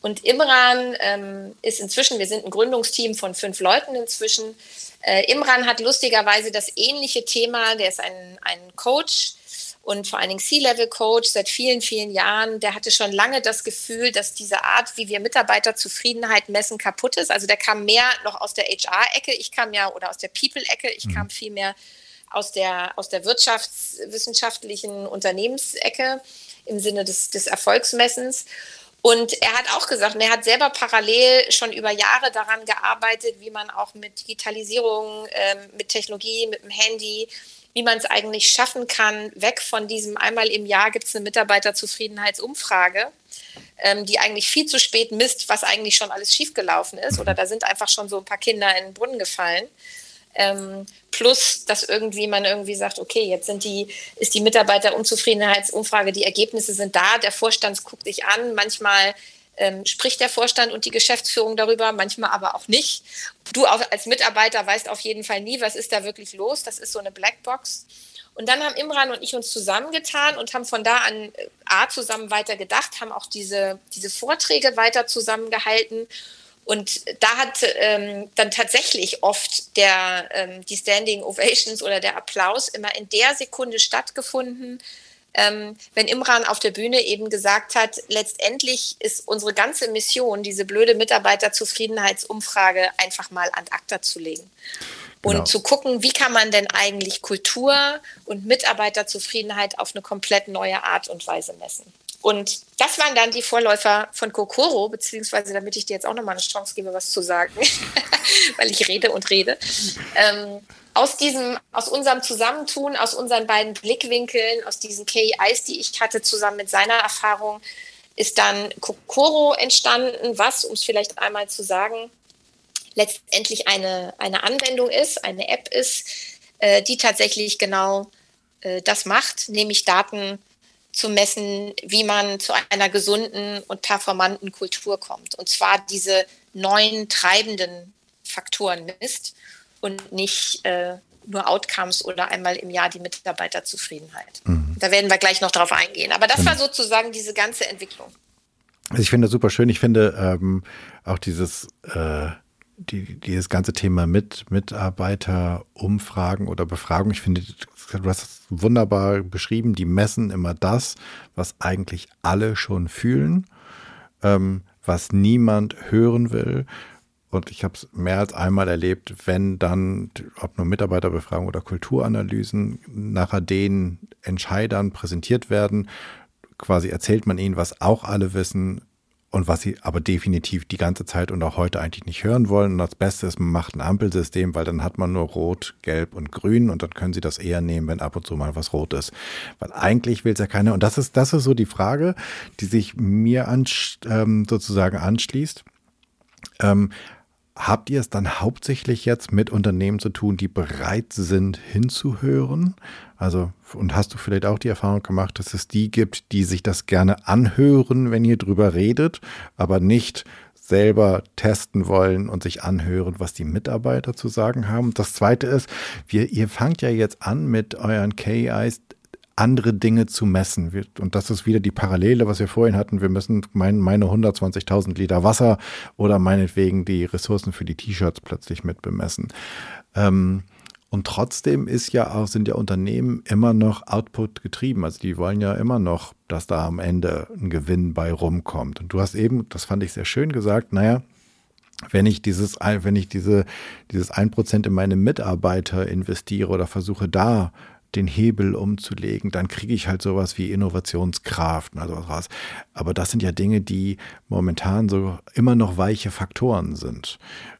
Und Imran ähm, ist inzwischen, wir sind ein Gründungsteam von fünf Leuten inzwischen. Äh, Imran hat lustigerweise das ähnliche Thema, der ist ein, ein Coach und vor allen Dingen C-Level-Coach seit vielen, vielen Jahren. Der hatte schon lange das Gefühl, dass diese Art, wie wir Mitarbeiterzufriedenheit messen, kaputt ist. Also der kam mehr noch aus der HR-Ecke, ich kam ja, oder aus der People-Ecke, ich mhm. kam viel mehr aus der, aus der wirtschaftswissenschaftlichen Unternehmensecke im Sinne des, des Erfolgsmessens. Und er hat auch gesagt, er hat selber parallel schon über Jahre daran gearbeitet, wie man auch mit Digitalisierung, äh, mit Technologie, mit dem Handy, wie man es eigentlich schaffen kann, weg von diesem einmal im Jahr gibt es eine Mitarbeiterzufriedenheitsumfrage, ähm, die eigentlich viel zu spät misst, was eigentlich schon alles schiefgelaufen ist. Oder da sind einfach schon so ein paar Kinder in den Brunnen gefallen. Ähm, plus, dass irgendwie man irgendwie sagt, okay, jetzt sind die, ist die Mitarbeiterunzufriedenheitsumfrage, die Ergebnisse sind da, der Vorstand guckt sich an, manchmal ähm, spricht der Vorstand und die Geschäftsführung darüber, manchmal aber auch nicht. Du als Mitarbeiter weißt auf jeden Fall nie, was ist da wirklich los. Das ist so eine Blackbox. Und dann haben Imran und ich uns zusammengetan und haben von da an äh, A zusammen weiter gedacht, haben auch diese, diese Vorträge weiter zusammengehalten und da hat ähm, dann tatsächlich oft der, ähm, die Standing Ovations oder der Applaus immer in der Sekunde stattgefunden, ähm, wenn Imran auf der Bühne eben gesagt hat, letztendlich ist unsere ganze Mission, diese blöde Mitarbeiterzufriedenheitsumfrage einfach mal an ACTA zu legen. Und genau. zu gucken, wie kann man denn eigentlich Kultur und Mitarbeiterzufriedenheit auf eine komplett neue Art und Weise messen. Und das waren dann die Vorläufer von Kokoro, beziehungsweise damit ich dir jetzt auch nochmal eine Chance gebe, was zu sagen, weil ich rede und rede. Ähm, aus diesem, aus unserem Zusammentun, aus unseren beiden Blickwinkeln, aus diesen KIs, die ich hatte, zusammen mit seiner Erfahrung, ist dann Kokoro entstanden, was, um es vielleicht einmal zu sagen, letztendlich eine, eine Anwendung ist, eine App ist, äh, die tatsächlich genau äh, das macht, nämlich Daten zu messen, wie man zu einer gesunden und performanten Kultur kommt. Und zwar diese neuen treibenden Faktoren misst und nicht äh, nur Outcomes oder einmal im Jahr die Mitarbeiterzufriedenheit. Mhm. Da werden wir gleich noch drauf eingehen. Aber das war sozusagen diese ganze Entwicklung. Also ich finde das super schön. Ich finde ähm, auch dieses äh, die, dieses ganze Thema mit Mitarbeiterumfragen oder Befragung, ich finde, du hast es wunderbar beschrieben, die messen immer das, was eigentlich alle schon fühlen, ähm, was niemand hören will. Und ich habe es mehr als einmal erlebt, wenn dann, ob nur Mitarbeiterbefragung oder Kulturanalysen, nachher den Entscheidern präsentiert werden, quasi erzählt man ihnen, was auch alle wissen, und was sie aber definitiv die ganze Zeit und auch heute eigentlich nicht hören wollen. Und das Beste ist, man macht ein Ampelsystem, weil dann hat man nur Rot, Gelb und Grün und dann können sie das eher nehmen, wenn ab und zu mal was rot ist. Weil eigentlich will es ja keiner. Und das ist, das ist so die Frage, die sich mir an, ähm, sozusagen anschließt. Ähm, habt ihr es dann hauptsächlich jetzt mit Unternehmen zu tun, die bereit sind hinzuhören? Also, und hast du vielleicht auch die Erfahrung gemacht, dass es die gibt, die sich das gerne anhören, wenn ihr drüber redet, aber nicht selber testen wollen und sich anhören, was die Mitarbeiter zu sagen haben. Das zweite ist, wir, ihr fangt ja jetzt an mit euren KIs andere Dinge zu messen. Und das ist wieder die Parallele, was wir vorhin hatten. Wir müssen mein, meine 120.000 Liter Wasser oder meinetwegen die Ressourcen für die T-Shirts plötzlich mit bemessen. Ähm, und trotzdem ist ja auch, sind ja Unternehmen immer noch Output getrieben. Also die wollen ja immer noch, dass da am Ende ein Gewinn bei rumkommt. Und du hast eben, das fand ich sehr schön gesagt, naja, wenn ich dieses, wenn ich diese, dieses ein Prozent in meine Mitarbeiter investiere oder versuche da den Hebel umzulegen, dann kriege ich halt sowas wie Innovationskraft, also was. Aber das sind ja Dinge, die momentan so immer noch weiche Faktoren sind.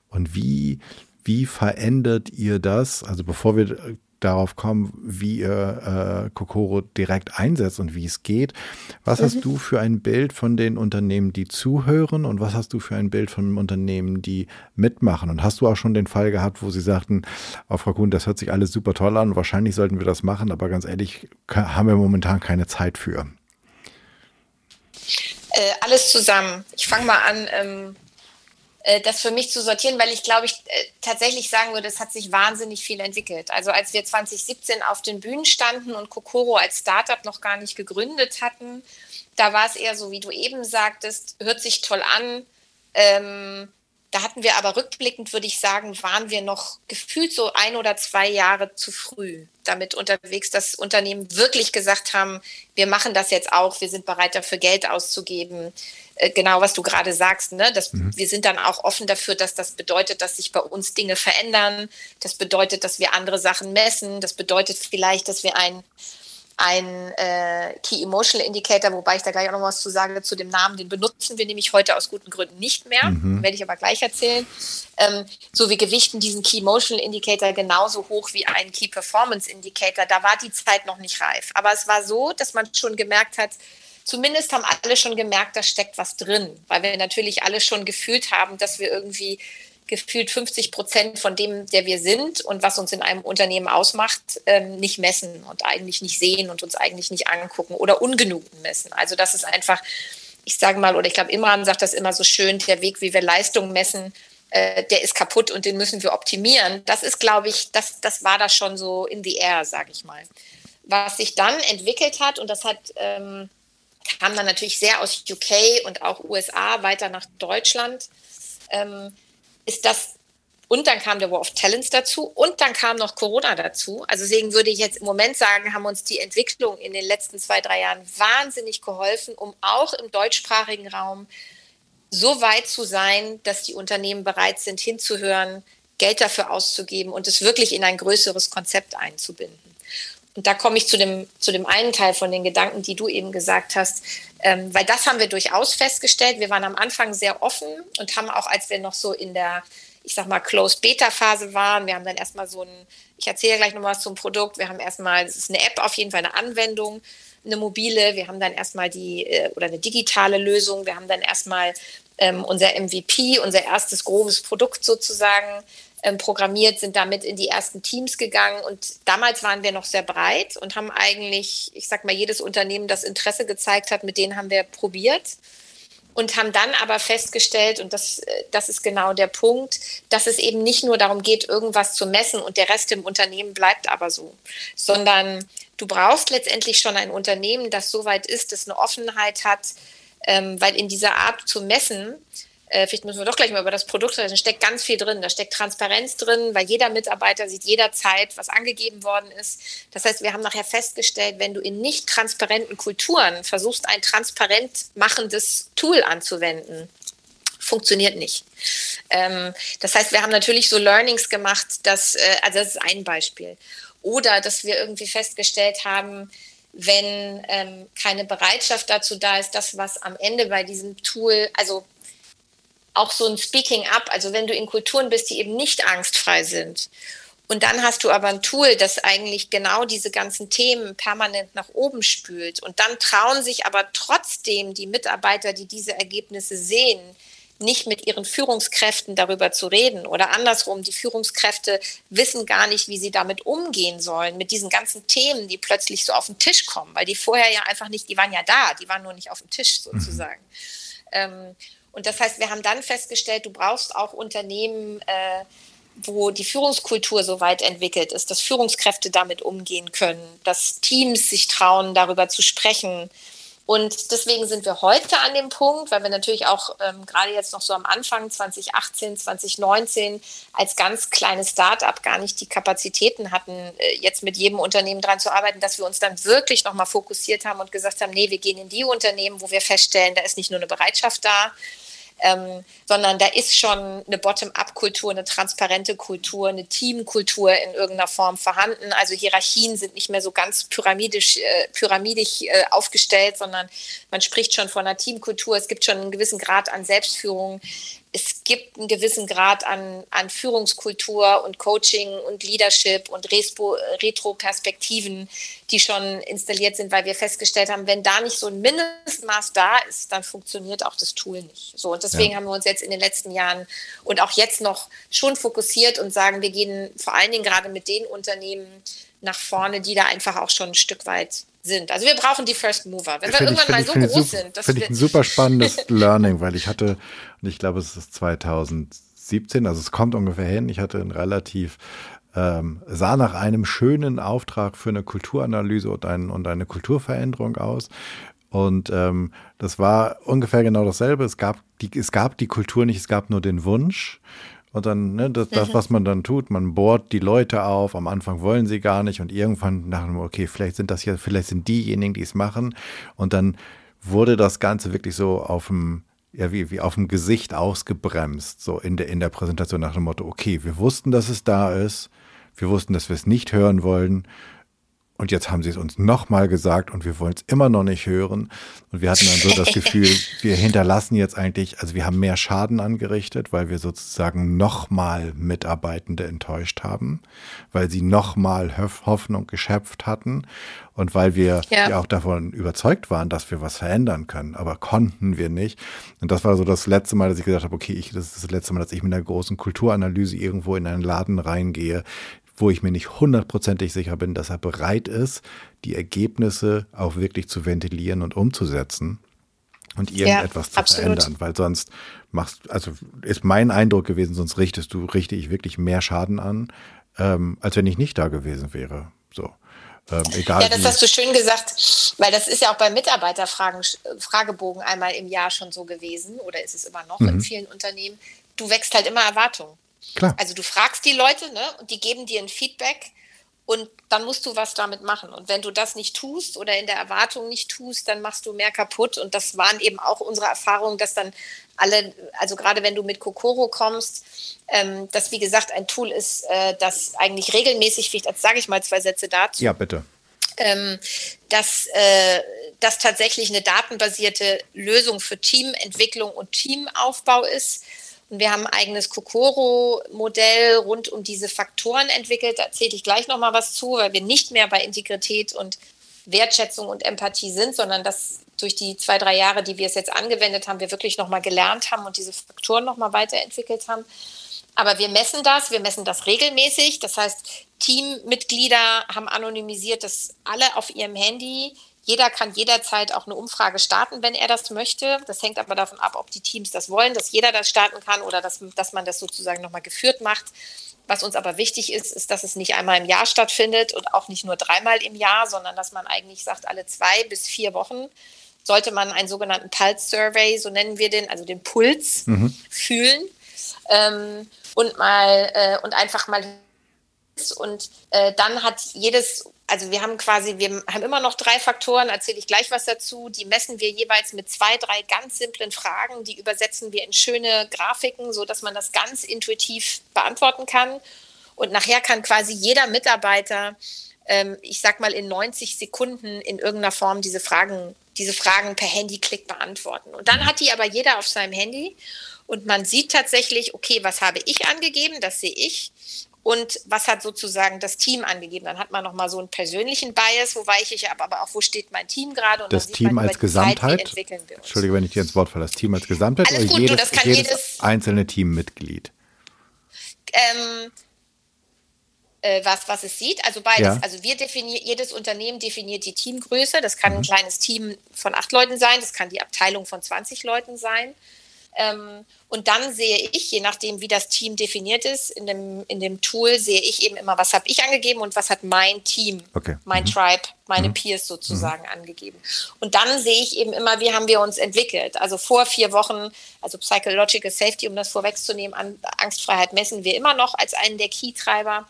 Und wie, wie verändert ihr das? Also bevor wir darauf kommen, wie ihr äh, Kokoro direkt einsetzt und wie es geht. Was mhm. hast du für ein Bild von den Unternehmen, die zuhören und was hast du für ein Bild von Unternehmen, die mitmachen? Und hast du auch schon den Fall gehabt, wo sie sagten, oh, Frau Kuhn, das hört sich alles super toll an, wahrscheinlich sollten wir das machen, aber ganz ehrlich, haben wir momentan keine Zeit für? Äh, alles zusammen. Ich fange mal an. Ähm äh, das für mich zu sortieren, weil ich glaube, ich äh, tatsächlich sagen würde, es hat sich wahnsinnig viel entwickelt. Also als wir 2017 auf den Bühnen standen und Kokoro als Startup noch gar nicht gegründet hatten, da war es eher so, wie du eben sagtest, hört sich toll an. Ähm, da hatten wir aber rückblickend, würde ich sagen, waren wir noch gefühlt so ein oder zwei Jahre zu früh damit unterwegs, dass Unternehmen wirklich gesagt haben, wir machen das jetzt auch, wir sind bereit dafür Geld auszugeben. Äh, genau, was du gerade sagst, ne? Das, mhm. wir sind dann auch offen dafür, dass das bedeutet, dass sich bei uns Dinge verändern. Das bedeutet, dass wir andere Sachen messen. Das bedeutet vielleicht, dass wir ein ein äh, Key Emotional Indicator, wobei ich da gleich auch noch was zu sage zu dem Namen, den benutzen wir nämlich heute aus guten Gründen nicht mehr, mhm. werde ich aber gleich erzählen. Ähm, so, wir gewichten diesen Key Emotional Indicator genauso hoch wie einen Key Performance Indicator. Da war die Zeit noch nicht reif. Aber es war so, dass man schon gemerkt hat, zumindest haben alle schon gemerkt, da steckt was drin, weil wir natürlich alle schon gefühlt haben, dass wir irgendwie gefühlt 50 Prozent von dem, der wir sind und was uns in einem Unternehmen ausmacht, ähm, nicht messen und eigentlich nicht sehen und uns eigentlich nicht angucken oder ungenug messen. Also das ist einfach, ich sage mal, oder ich glaube, Imran sagt das immer so schön, der Weg, wie wir Leistung messen, äh, der ist kaputt und den müssen wir optimieren. Das ist, glaube ich, das, das war da schon so in the air, sage ich mal. Was sich dann entwickelt hat, und das hat, ähm, kam dann natürlich sehr aus UK und auch USA weiter nach Deutschland, ähm, ist das, und dann kam der War of Talents dazu und dann kam noch Corona dazu. Also deswegen würde ich jetzt im Moment sagen, haben uns die Entwicklung in den letzten zwei, drei Jahren wahnsinnig geholfen, um auch im deutschsprachigen Raum so weit zu sein, dass die Unternehmen bereit sind, hinzuhören, Geld dafür auszugeben und es wirklich in ein größeres Konzept einzubinden. Und da komme ich zu dem, zu dem einen Teil von den Gedanken, die du eben gesagt hast, ähm, weil das haben wir durchaus festgestellt. Wir waren am Anfang sehr offen und haben auch, als wir noch so in der, ich sag mal, Closed-Beta-Phase waren, wir haben dann erstmal so ein, ich erzähle gleich noch was zum Produkt, wir haben erstmal, es ist eine App, auf jeden Fall eine Anwendung, eine mobile, wir haben dann erstmal die, äh, oder eine digitale Lösung, wir haben dann erstmal ähm, unser MVP, unser erstes grobes Produkt sozusagen programmiert, sind damit in die ersten Teams gegangen. Und damals waren wir noch sehr breit und haben eigentlich, ich sag mal, jedes Unternehmen, das Interesse gezeigt hat, mit denen haben wir probiert und haben dann aber festgestellt, und das, äh, das ist genau der Punkt, dass es eben nicht nur darum geht, irgendwas zu messen und der Rest im Unternehmen bleibt aber so, sondern du brauchst letztendlich schon ein Unternehmen, das so weit ist, das eine Offenheit hat, ähm, weil in dieser Art zu messen, äh, vielleicht müssen wir doch gleich mal über das Produkt reden, da steckt ganz viel drin. Da steckt Transparenz drin, weil jeder Mitarbeiter sieht jederzeit, was angegeben worden ist. Das heißt, wir haben nachher festgestellt, wenn du in nicht transparenten Kulturen versuchst, ein transparent machendes Tool anzuwenden, funktioniert nicht. Ähm, das heißt, wir haben natürlich so Learnings gemacht, dass, äh, also das ist ein Beispiel. Oder dass wir irgendwie festgestellt haben, wenn ähm, keine Bereitschaft dazu da ist, das, was am Ende bei diesem Tool, also auch so ein Speaking Up, also wenn du in Kulturen bist, die eben nicht angstfrei sind. Und dann hast du aber ein Tool, das eigentlich genau diese ganzen Themen permanent nach oben spült. Und dann trauen sich aber trotzdem die Mitarbeiter, die diese Ergebnisse sehen, nicht mit ihren Führungskräften darüber zu reden oder andersrum, die Führungskräfte wissen gar nicht, wie sie damit umgehen sollen, mit diesen ganzen Themen, die plötzlich so auf den Tisch kommen, weil die vorher ja einfach nicht, die waren ja da, die waren nur nicht auf dem Tisch mhm. sozusagen. Mhm. Ähm, und das heißt, wir haben dann festgestellt, du brauchst auch Unternehmen, äh, wo die Führungskultur so weit entwickelt ist, dass Führungskräfte damit umgehen können, dass Teams sich trauen, darüber zu sprechen, und deswegen sind wir heute an dem Punkt, weil wir natürlich auch ähm, gerade jetzt noch so am Anfang 2018, 2019 als ganz kleines Start-up gar nicht die Kapazitäten hatten, äh, jetzt mit jedem Unternehmen dran zu arbeiten, dass wir uns dann wirklich nochmal fokussiert haben und gesagt haben, nee, wir gehen in die Unternehmen, wo wir feststellen, da ist nicht nur eine Bereitschaft da, ähm, sondern da ist schon eine Bottom-up-Kultur, eine transparente Kultur, eine Teamkultur in irgendeiner Form vorhanden. Also Hierarchien sind nicht mehr so ganz pyramidisch, äh, pyramidisch äh, aufgestellt, sondern man spricht schon von einer Teamkultur. Es gibt schon einen gewissen Grad an Selbstführung es gibt einen gewissen Grad an, an Führungskultur und Coaching und Leadership und Retro-Perspektiven, die schon installiert sind, weil wir festgestellt haben, wenn da nicht so ein Mindestmaß da ist, dann funktioniert auch das Tool nicht. So, und deswegen ja. haben wir uns jetzt in den letzten Jahren und auch jetzt noch schon fokussiert und sagen, wir gehen vor allen Dingen gerade mit den Unternehmen nach vorne, die da einfach auch schon ein Stück weit sind. Also wir brauchen die First Mover. Wenn wir irgendwann ich, mal so groß super, sind. Das finde ich ein super spannendes Learning, weil ich hatte, und ich glaube, es ist 2017, also es kommt ungefähr hin, ich hatte ein relativ ähm, sah nach einem schönen Auftrag für eine Kulturanalyse und, ein, und eine Kulturveränderung aus. Und ähm, das war ungefähr genau dasselbe. Es gab, die, es gab die Kultur nicht, es gab nur den Wunsch. Und dann, ne, das, das, was man dann tut, man bohrt die Leute auf, am Anfang wollen sie gar nicht und irgendwann nach okay, vielleicht sind das ja, vielleicht sind diejenigen, die es machen. Und dann wurde das Ganze wirklich so auf dem, ja, wie, wie auf dem Gesicht ausgebremst, so in der, in der Präsentation nach dem Motto, okay, wir wussten, dass es da ist, wir wussten, dass wir es nicht hören wollen und jetzt haben sie es uns nochmal gesagt und wir wollen es immer noch nicht hören. Und wir hatten dann so das Gefühl, wir hinterlassen jetzt eigentlich, also wir haben mehr Schaden angerichtet, weil wir sozusagen nochmal Mitarbeitende enttäuscht haben, weil sie nochmal Hoffnung geschöpft hatten und weil wir ja. ja. auch davon überzeugt waren, dass wir was verändern können, aber konnten wir nicht. Und das war so das letzte Mal, dass ich gesagt habe, okay, ich, das ist das letzte Mal, dass ich mit einer großen Kulturanalyse irgendwo in einen Laden reingehe, wo ich mir nicht hundertprozentig sicher bin, dass er bereit ist, die Ergebnisse auch wirklich zu ventilieren und umzusetzen und irgendetwas ja, zu absolut. verändern, weil sonst machst, also ist mein Eindruck gewesen, sonst richtest du, richte ich wirklich mehr Schaden an, ähm, als wenn ich nicht da gewesen wäre. So. Ähm, egal ja, das hast du schön gesagt, weil das ist ja auch bei Mitarbeiterfragen, Fragebogen einmal im Jahr schon so gewesen oder ist es immer noch mhm. in vielen Unternehmen. Du wächst halt immer Erwartungen. Klar. Also du fragst die Leute ne, und die geben dir ein Feedback und dann musst du was damit machen. Und wenn du das nicht tust oder in der Erwartung nicht tust, dann machst du mehr kaputt. Und das waren eben auch unsere Erfahrungen, dass dann alle, also gerade wenn du mit Kokoro kommst, ähm, das wie gesagt ein Tool ist, äh, das eigentlich regelmäßig, vielleicht sage ich mal zwei Sätze dazu. Ja, bitte. Ähm, dass äh, das tatsächlich eine datenbasierte Lösung für Teamentwicklung und Teamaufbau ist und wir haben ein eigenes Kokoro-Modell rund um diese Faktoren entwickelt. Da erzähle ich gleich nochmal was zu, weil wir nicht mehr bei Integrität und Wertschätzung und Empathie sind, sondern dass durch die zwei, drei Jahre, die wir es jetzt angewendet haben, wir wirklich nochmal gelernt haben und diese Faktoren nochmal weiterentwickelt haben. Aber wir messen das, wir messen das regelmäßig. Das heißt, Teammitglieder haben anonymisiert, dass alle auf ihrem Handy jeder kann jederzeit auch eine Umfrage starten, wenn er das möchte. Das hängt aber davon ab, ob die Teams das wollen, dass jeder das starten kann oder dass, dass man das sozusagen nochmal geführt macht. Was uns aber wichtig ist, ist, dass es nicht einmal im Jahr stattfindet und auch nicht nur dreimal im Jahr, sondern dass man eigentlich sagt, alle zwei bis vier Wochen sollte man einen sogenannten Pulse Survey, so nennen wir den, also den Puls, mhm. fühlen ähm, und mal äh, und einfach mal und äh, dann hat jedes also wir haben quasi, wir haben immer noch drei Faktoren, erzähle ich gleich was dazu. Die messen wir jeweils mit zwei, drei ganz simplen Fragen. Die übersetzen wir in schöne Grafiken, sodass man das ganz intuitiv beantworten kann. Und nachher kann quasi jeder Mitarbeiter, ähm, ich sag mal, in 90 Sekunden in irgendeiner Form diese Fragen, diese Fragen per Handy-Klick beantworten. Und dann hat die aber jeder auf seinem Handy. Und man sieht tatsächlich, okay, was habe ich angegeben? Das sehe ich und was hat sozusagen das Team angegeben. Dann hat man nochmal so einen persönlichen Bias, wo weiche ich ab, aber auch wo steht mein Team gerade. Und das Team als Gesamtheit, Zeit, Entschuldige, wenn ich dir ins Wort falle, das Team als Gesamtheit Alles oder gut, jedes, du, jedes, jedes einzelne Teammitglied? Ähm, äh, was, was es sieht. Also beides. Ja. Also wir definieren, jedes Unternehmen definiert die Teamgröße. Das kann mhm. ein kleines Team von acht Leuten sein, das kann die Abteilung von 20 Leuten sein. Ähm, und dann sehe ich, je nachdem, wie das Team definiert ist, in dem, in dem Tool sehe ich eben immer, was habe ich angegeben und was hat mein Team, okay. mein mhm. Tribe, meine mhm. Peers sozusagen mhm. angegeben. Und dann sehe ich eben immer, wie haben wir uns entwickelt. Also vor vier Wochen, also Psychological Safety, um das vorwegzunehmen, an Angstfreiheit messen wir immer noch als einen der Key-Treiber.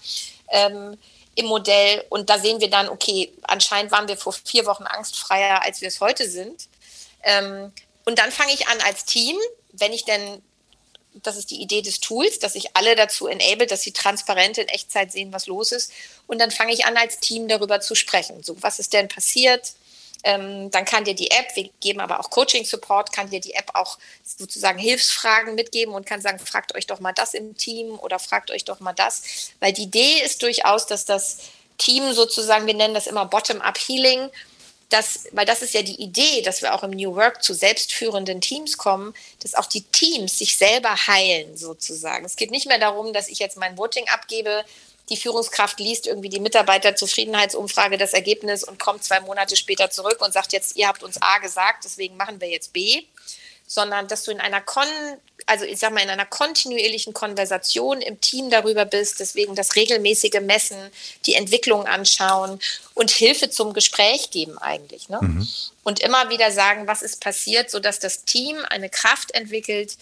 Ähm, im Modell und da sehen wir dann, okay, anscheinend waren wir vor vier Wochen angstfreier, als wir es heute sind. Ähm, und dann fange ich an als Team wenn ich denn, das ist die Idee des Tools, dass ich alle dazu enable, dass sie transparent in Echtzeit sehen, was los ist. Und dann fange ich an, als Team darüber zu sprechen. So, was ist denn passiert? Ähm, dann kann dir die App, wir geben aber auch Coaching-Support, kann dir die App auch sozusagen Hilfsfragen mitgeben und kann sagen, fragt euch doch mal das im Team oder fragt euch doch mal das. Weil die Idee ist durchaus, dass das Team sozusagen, wir nennen das immer Bottom-up-Healing, dass, weil das ist ja die Idee, dass wir auch im New Work zu selbstführenden Teams kommen, dass auch die Teams sich selber heilen sozusagen. Es geht nicht mehr darum, dass ich jetzt mein Voting abgebe, die Führungskraft liest irgendwie die Mitarbeiterzufriedenheitsumfrage das Ergebnis und kommt zwei Monate später zurück und sagt jetzt, ihr habt uns A gesagt, deswegen machen wir jetzt B, sondern dass du in einer Kon also ich sag mal, in einer kontinuierlichen Konversation im Team darüber bist, deswegen das regelmäßige Messen, die Entwicklung anschauen und Hilfe zum Gespräch geben eigentlich. Ne? Mhm. Und immer wieder sagen, was ist passiert, sodass das Team eine Kraft entwickelt,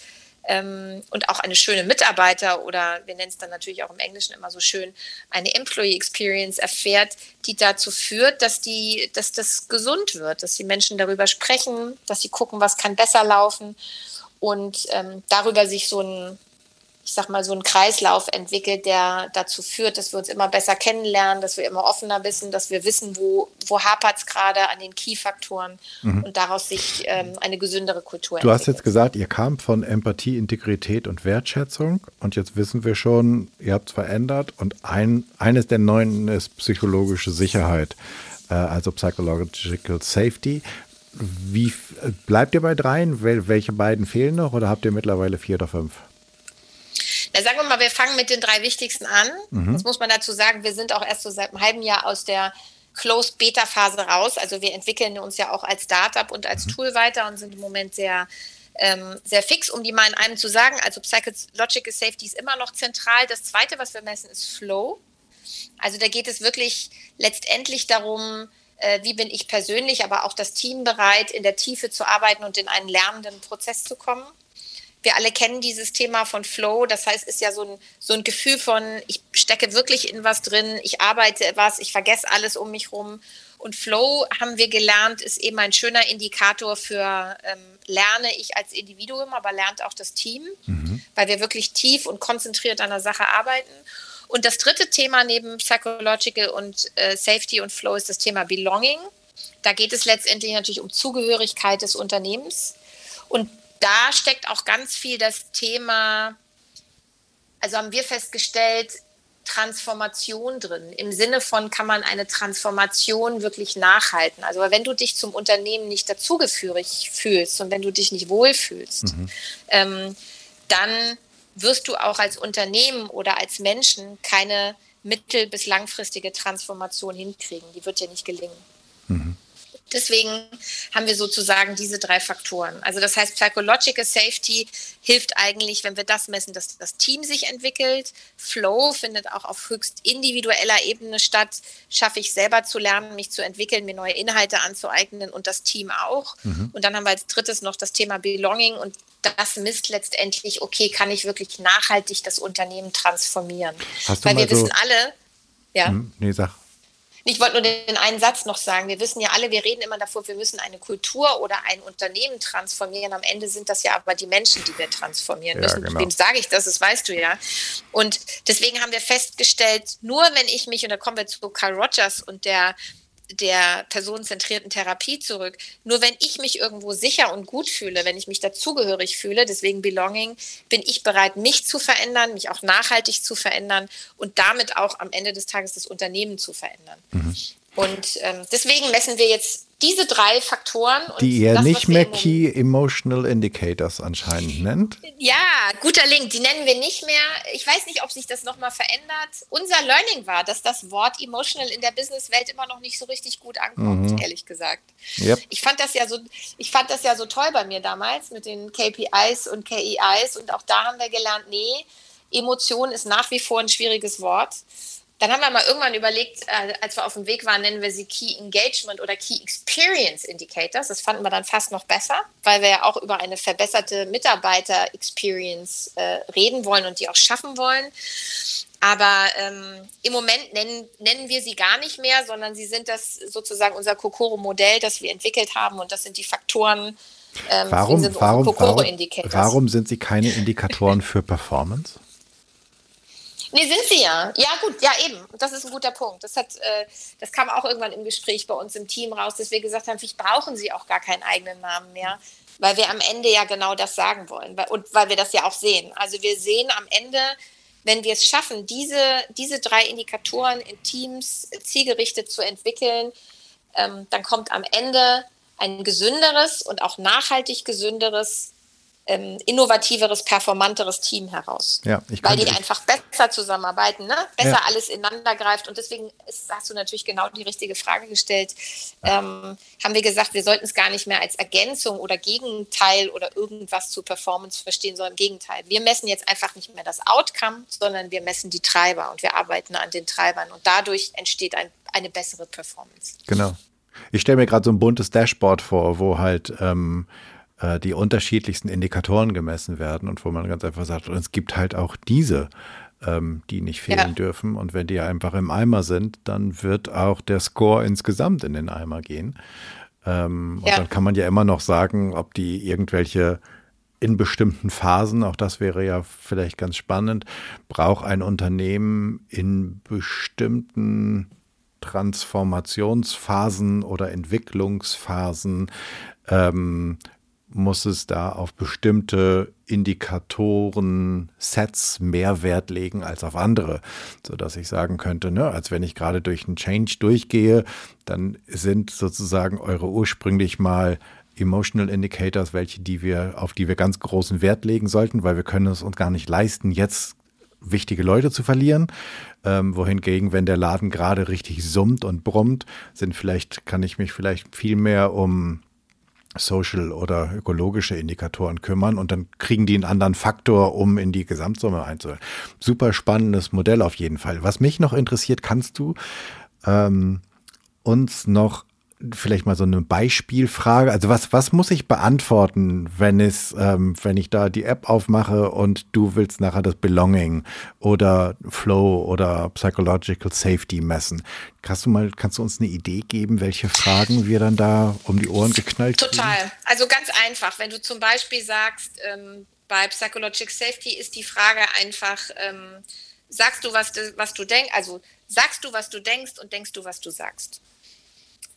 ähm, und auch eine schöne Mitarbeiter oder wir nennen es dann natürlich auch im Englischen immer so schön, eine Employee Experience erfährt, die dazu führt, dass, die, dass das gesund wird, dass die Menschen darüber sprechen, dass sie gucken, was kann besser laufen und ähm, darüber sich so ein, ich sag mal, so ein Kreislauf entwickelt, der dazu führt, dass wir uns immer besser kennenlernen, dass wir immer offener wissen, dass wir wissen, wo, wo hapert es gerade an den Key-Faktoren mhm. und daraus sich ähm, eine gesündere Kultur Du entwickelt. hast jetzt gesagt, ihr kam von Empathie, Integrität und Wertschätzung und jetzt wissen wir schon, ihr habt es verändert und ein, eines der neuen ist psychologische Sicherheit, äh, also Psychological Safety. Wie bleibt ihr bei dreien? Welche beiden fehlen noch oder habt ihr mittlerweile vier oder fünf? Na, sagen wir mal, wir fangen mit den drei wichtigsten an. Mhm. Das muss man dazu sagen, wir sind auch erst so seit einem halben Jahr aus der Closed Beta Phase raus. Also wir entwickeln uns ja auch als Startup und als mhm. Tool weiter und sind im Moment sehr ähm, sehr fix, um die mal in einem zu sagen. Also Psychological Safety ist immer noch zentral. Das zweite, was wir messen, ist Flow. Also da geht es wirklich letztendlich darum, äh, wie bin ich persönlich, aber auch das Team bereit, in der Tiefe zu arbeiten und in einen lernenden Prozess zu kommen. Wir alle kennen dieses Thema von Flow. Das heißt, es ist ja so ein, so ein Gefühl von, ich stecke wirklich in was drin, ich arbeite etwas, ich vergesse alles um mich rum. Und Flow, haben wir gelernt, ist eben ein schöner Indikator für, ähm, lerne ich als Individuum, aber lernt auch das Team, mhm. weil wir wirklich tief und konzentriert an der Sache arbeiten. Und das dritte Thema neben Psychological und äh, Safety und Flow ist das Thema Belonging. Da geht es letztendlich natürlich um Zugehörigkeit des Unternehmens. Und da steckt auch ganz viel das Thema, also haben wir festgestellt, Transformation drin. Im Sinne von, kann man eine Transformation wirklich nachhalten. Also wenn du dich zum Unternehmen nicht dazugehörig fühlst und wenn du dich nicht wohlfühlst, mhm. ähm, dann wirst du auch als Unternehmen oder als Menschen keine mittel- bis langfristige Transformation hinkriegen. Die wird dir nicht gelingen. Mhm. Deswegen haben wir sozusagen diese drei Faktoren. Also das heißt, Psychological Safety hilft eigentlich, wenn wir das messen, dass das Team sich entwickelt. Flow findet auch auf höchst individueller Ebene statt. Schaffe ich selber zu lernen, mich zu entwickeln, mir neue Inhalte anzueignen und das Team auch. Mhm. Und dann haben wir als drittes noch das Thema Belonging und das misst letztendlich, okay, kann ich wirklich nachhaltig das Unternehmen transformieren? Weil wir so wissen alle, ja. Hm, nee, sag. Ich wollte nur den einen Satz noch sagen. Wir wissen ja alle, wir reden immer davor, wir müssen eine Kultur oder ein Unternehmen transformieren. Am Ende sind das ja aber die Menschen, die wir transformieren müssen. Ja, genau. Wem sage ich das? Das weißt du ja. Und deswegen haben wir festgestellt, nur wenn ich mich, und da kommen wir zu Carl Rogers und der der personenzentrierten Therapie zurück. Nur wenn ich mich irgendwo sicher und gut fühle, wenn ich mich dazugehörig fühle, deswegen Belonging, bin ich bereit, mich zu verändern, mich auch nachhaltig zu verändern und damit auch am Ende des Tages das Unternehmen zu verändern. Mhm. Und ähm, deswegen messen wir jetzt diese drei Faktoren. Die ihr das, nicht mehr Key Emotional Indicators anscheinend nennt. Ja, guter Link. Die nennen wir nicht mehr. Ich weiß nicht, ob sich das nochmal verändert. Unser Learning war, dass das Wort Emotional in der Businesswelt immer noch nicht so richtig gut ankommt, mhm. ehrlich gesagt. Yep. Ich, fand das ja so, ich fand das ja so toll bei mir damals mit den KPIs und KEIs. Und auch da haben wir gelernt, nee, Emotion ist nach wie vor ein schwieriges Wort. Dann haben wir mal irgendwann überlegt, äh, als wir auf dem Weg waren, nennen wir sie Key Engagement oder Key Experience Indicators. Das fanden wir dann fast noch besser, weil wir ja auch über eine verbesserte Mitarbeiter-Experience äh, reden wollen und die auch schaffen wollen. Aber ähm, im Moment nennen, nennen wir sie gar nicht mehr, sondern sie sind das sozusagen unser Kokoro-Modell, das wir entwickelt haben und das sind die Faktoren. Ähm, warum, warum, warum, warum sind sie keine Indikatoren für Performance? Nee, sind sie ja. Ja, gut, ja, eben. Das ist ein guter Punkt. Das, hat, äh, das kam auch irgendwann im Gespräch bei uns im Team raus, dass wir gesagt haben, vielleicht brauchen sie auch gar keinen eigenen Namen mehr, weil wir am Ende ja genau das sagen wollen und weil wir das ja auch sehen. Also wir sehen am Ende, wenn wir es schaffen, diese, diese drei Indikatoren in Teams zielgerichtet zu entwickeln, ähm, dann kommt am Ende ein gesünderes und auch nachhaltig gesünderes ähm, innovativeres, performanteres Team heraus. Ja, ich weil die einfach besser zusammenarbeiten, ne? besser ja. alles ineinander greift. Und deswegen ist, hast du natürlich genau die richtige Frage gestellt. Ähm, haben wir gesagt, wir sollten es gar nicht mehr als Ergänzung oder Gegenteil oder irgendwas zur Performance verstehen, sondern im Gegenteil. Wir messen jetzt einfach nicht mehr das Outcome, sondern wir messen die Treiber und wir arbeiten an den Treibern. Und dadurch entsteht ein, eine bessere Performance. Genau. Ich stelle mir gerade so ein buntes Dashboard vor, wo halt ähm, äh, die unterschiedlichsten Indikatoren gemessen werden und wo man ganz einfach sagt, und es gibt halt auch diese, ähm, die nicht fehlen ja. dürfen. Und wenn die einfach im Eimer sind, dann wird auch der Score insgesamt in den Eimer gehen. Ähm, ja. Und dann kann man ja immer noch sagen, ob die irgendwelche in bestimmten Phasen, auch das wäre ja vielleicht ganz spannend, braucht ein Unternehmen in bestimmten Transformationsphasen oder Entwicklungsphasen ähm, muss es da auf bestimmte Indikatoren, Sets mehr Wert legen als auf andere, so dass ich sagen könnte, ne, als wenn ich gerade durch einen Change durchgehe, dann sind sozusagen eure ursprünglich mal Emotional Indicators, welche die wir auf die wir ganz großen Wert legen sollten, weil wir können es uns gar nicht leisten, jetzt wichtige Leute zu verlieren. Ähm, wohingegen, wenn der Laden gerade richtig summt und brummt, sind vielleicht, kann ich mich vielleicht viel mehr um Social oder ökologische Indikatoren kümmern und dann kriegen die einen anderen Faktor, um in die Gesamtsumme einzuholen. Super spannendes Modell auf jeden Fall. Was mich noch interessiert, kannst du ähm, uns noch vielleicht mal so eine Beispielfrage. Also was, was muss ich beantworten, wenn es, ähm, wenn ich da die App aufmache und du willst nachher das Belonging oder Flow oder Psychological Safety messen? Kannst du mal, kannst du uns eine Idee geben, welche Fragen wir dann da um die Ohren geknallt haben? Total. Kriegen? Also ganz einfach. Wenn du zum Beispiel sagst, ähm, bei Psychological Safety ist die Frage einfach, ähm, sagst du, was was du denkst, also sagst du, was du denkst und denkst du, was du sagst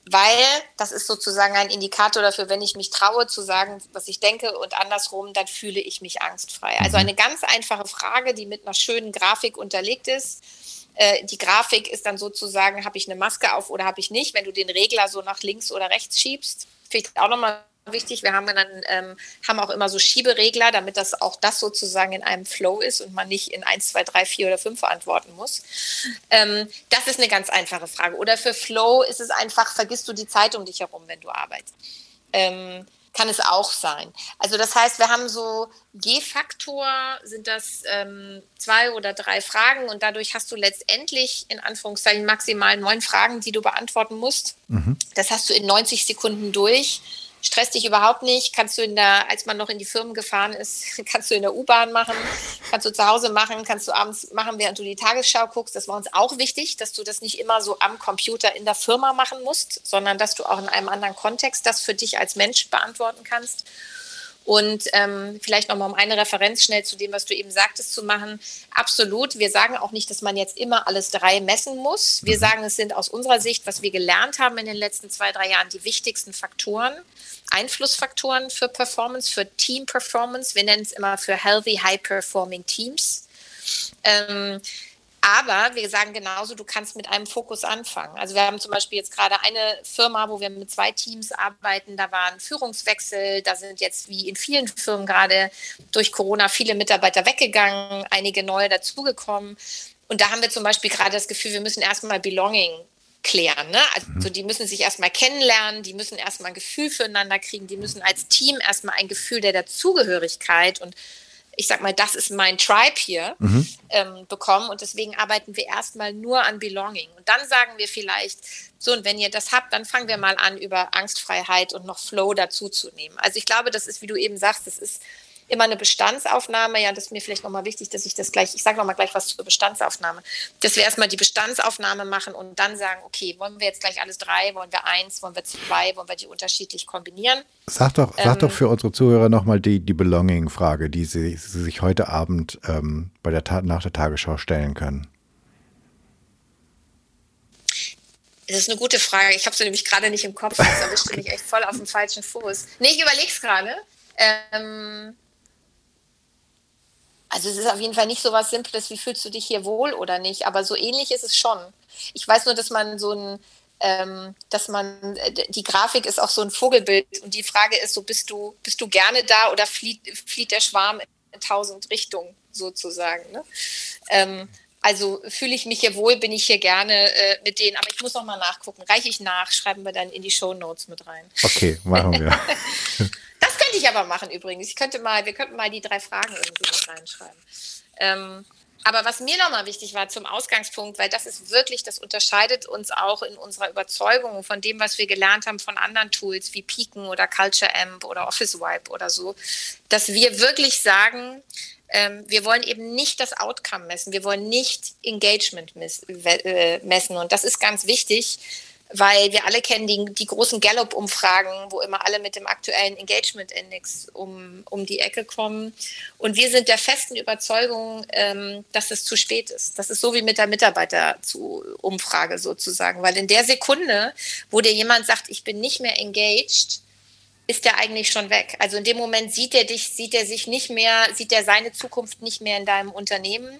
weil das ist sozusagen ein Indikator dafür, wenn ich mich traue zu sagen, was ich denke und andersrum, dann fühle ich mich angstfrei. Also mhm. eine ganz einfache Frage, die mit einer schönen Grafik unterlegt ist. Äh, die Grafik ist dann sozusagen, habe ich eine Maske auf oder habe ich nicht, wenn du den Regler so nach links oder rechts schiebst. Vielleicht auch nochmal wichtig. Wir haben dann ähm, haben auch immer so Schieberegler, damit das auch das sozusagen in einem Flow ist und man nicht in 1, 2, 3, 4 oder 5 antworten muss. Ähm, das ist eine ganz einfache Frage. Oder für Flow ist es einfach, vergisst du die Zeit um dich herum, wenn du arbeitest. Ähm, kann es auch sein. Also das heißt, wir haben so G-Faktor, sind das ähm, zwei oder drei Fragen und dadurch hast du letztendlich in Anführungszeichen maximal neun Fragen, die du beantworten musst. Mhm. Das hast du in 90 Sekunden durch stresst dich überhaupt nicht. Kannst du in der, als man noch in die Firmen gefahren ist, kannst du in der U-Bahn machen, kannst du zu Hause machen, kannst du abends machen, während du die Tagesschau guckst. Das war uns auch wichtig, dass du das nicht immer so am Computer in der Firma machen musst, sondern dass du auch in einem anderen Kontext das für dich als Mensch beantworten kannst. Und ähm, vielleicht nochmal um eine Referenz schnell zu dem, was du eben sagtest, zu machen. Absolut. Wir sagen auch nicht, dass man jetzt immer alles drei messen muss. Wir mhm. sagen, es sind aus unserer Sicht, was wir gelernt haben in den letzten zwei, drei Jahren, die wichtigsten Faktoren, Einflussfaktoren für Performance, für Team Performance. Wir nennen es immer für Healthy High Performing Teams. Ähm, aber wir sagen genauso, du kannst mit einem Fokus anfangen. Also wir haben zum Beispiel jetzt gerade eine Firma, wo wir mit zwei Teams arbeiten. Da war ein Führungswechsel. Da sind jetzt wie in vielen Firmen gerade durch Corona viele Mitarbeiter weggegangen, einige neue dazugekommen. Und da haben wir zum Beispiel gerade das Gefühl, wir müssen erstmal Belonging klären. Ne? Also mhm. die müssen sich erstmal kennenlernen, die müssen erstmal ein Gefühl füreinander kriegen, die müssen als Team erstmal ein Gefühl der Dazugehörigkeit und ich sag mal, das ist mein Tribe hier, mhm. ähm, bekommen. Und deswegen arbeiten wir erstmal nur an Belonging. Und dann sagen wir vielleicht, so, und wenn ihr das habt, dann fangen wir mal an, über Angstfreiheit und noch Flow dazuzunehmen. Also ich glaube, das ist, wie du eben sagst, das ist immer eine Bestandsaufnahme. Ja, das ist mir vielleicht nochmal wichtig, dass ich das gleich, ich sage nochmal gleich was zur Bestandsaufnahme, dass wir erstmal die Bestandsaufnahme machen und dann sagen, okay, wollen wir jetzt gleich alles drei, wollen wir eins, wollen wir zwei, wollen wir die unterschiedlich kombinieren? Sag doch, ähm, sag doch für unsere Zuhörer nochmal die, die Belonging-Frage, die sie, sie, sich heute Abend ähm, bei der nach der Tagesschau stellen können. Das ist eine gute Frage. Ich habe sie nämlich gerade nicht im Kopf. Das erwischt okay. mich echt voll auf dem falschen Fuß. Nee, ich überlege es gerade. Ähm, also es ist auf jeden Fall nicht so was Simples, wie fühlst du dich hier wohl oder nicht, aber so ähnlich ist es schon. Ich weiß nur, dass man so ein, ähm, dass man, äh, die Grafik ist auch so ein Vogelbild und die Frage ist so, bist du, bist du gerne da oder flieht, flieht der Schwarm in tausend Richtungen sozusagen. Ne? Ähm, also fühle ich mich hier wohl, bin ich hier gerne äh, mit denen, aber ich muss noch mal nachgucken. Reiche ich nach, schreiben wir dann in die Show Notes mit rein. Okay, machen wir. Das könnte ich aber machen übrigens. Ich könnte mal, wir könnten mal die drei Fragen irgendwie mit reinschreiben. Ähm, aber was mir nochmal wichtig war zum Ausgangspunkt, weil das ist wirklich, das unterscheidet uns auch in unserer Überzeugung von dem, was wir gelernt haben von anderen Tools wie Peaken oder Culture Amp oder Office Wipe oder so, dass wir wirklich sagen, ähm, wir wollen eben nicht das Outcome messen, wir wollen nicht Engagement äh, messen. Und das ist ganz wichtig, weil wir alle kennen die, die großen Gallup-Umfragen, wo immer alle mit dem aktuellen Engagement-Index um, um die Ecke kommen. Und wir sind der festen Überzeugung, ähm, dass es zu spät ist. Das ist so wie mit der Mitarbeiterumfrage sozusagen, weil in der Sekunde, wo dir jemand sagt, ich bin nicht mehr engaged, ist der eigentlich schon weg. Also in dem Moment sieht er dich, sieht er sich nicht mehr, sieht er seine Zukunft nicht mehr in deinem Unternehmen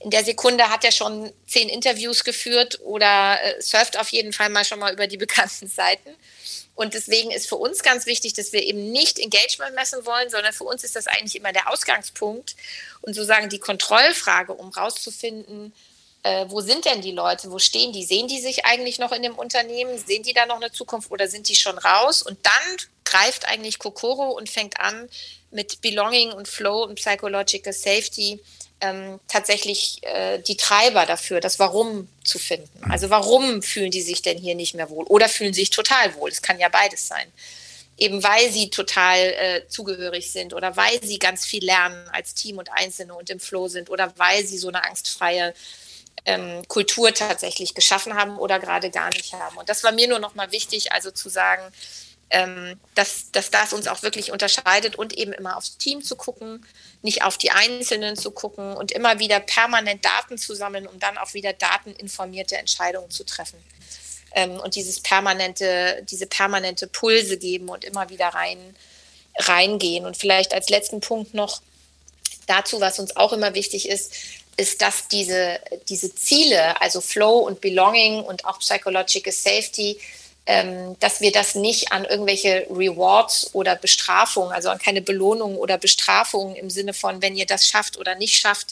in der Sekunde hat er schon zehn Interviews geführt oder äh, surft auf jeden Fall mal schon mal über die bekannten Seiten. Und deswegen ist für uns ganz wichtig, dass wir eben nicht Engagement messen wollen, sondern für uns ist das eigentlich immer der Ausgangspunkt und sozusagen die Kontrollfrage, um rauszufinden, äh, wo sind denn die Leute, wo stehen die, sehen die sich eigentlich noch in dem Unternehmen, sehen die da noch eine Zukunft oder sind die schon raus? Und dann greift eigentlich Kokoro und fängt an mit Belonging und Flow und Psychological Safety ähm, tatsächlich äh, die Treiber dafür, das Warum zu finden. Also warum fühlen die sich denn hier nicht mehr wohl oder fühlen sich total wohl? Es kann ja beides sein. Eben weil sie total äh, zugehörig sind oder weil sie ganz viel lernen als Team und Einzelne und im Flow sind oder weil sie so eine angstfreie ähm, Kultur tatsächlich geschaffen haben oder gerade gar nicht haben. Und das war mir nur noch mal wichtig, also zu sagen, ähm, dass, dass das uns auch wirklich unterscheidet und eben immer aufs Team zu gucken, nicht auf die Einzelnen zu gucken und immer wieder permanent Daten zu sammeln, um dann auch wieder dateninformierte Entscheidungen zu treffen. Ähm, und dieses permanente, diese permanente Pulse geben und immer wieder rein, reingehen. Und vielleicht als letzten Punkt noch dazu, was uns auch immer wichtig ist, ist, dass diese, diese Ziele, also Flow und Belonging und auch Psychological Safety, dass wir das nicht an irgendwelche Rewards oder Bestrafungen, also an keine Belohnungen oder Bestrafungen im Sinne von, wenn ihr das schafft oder nicht schafft,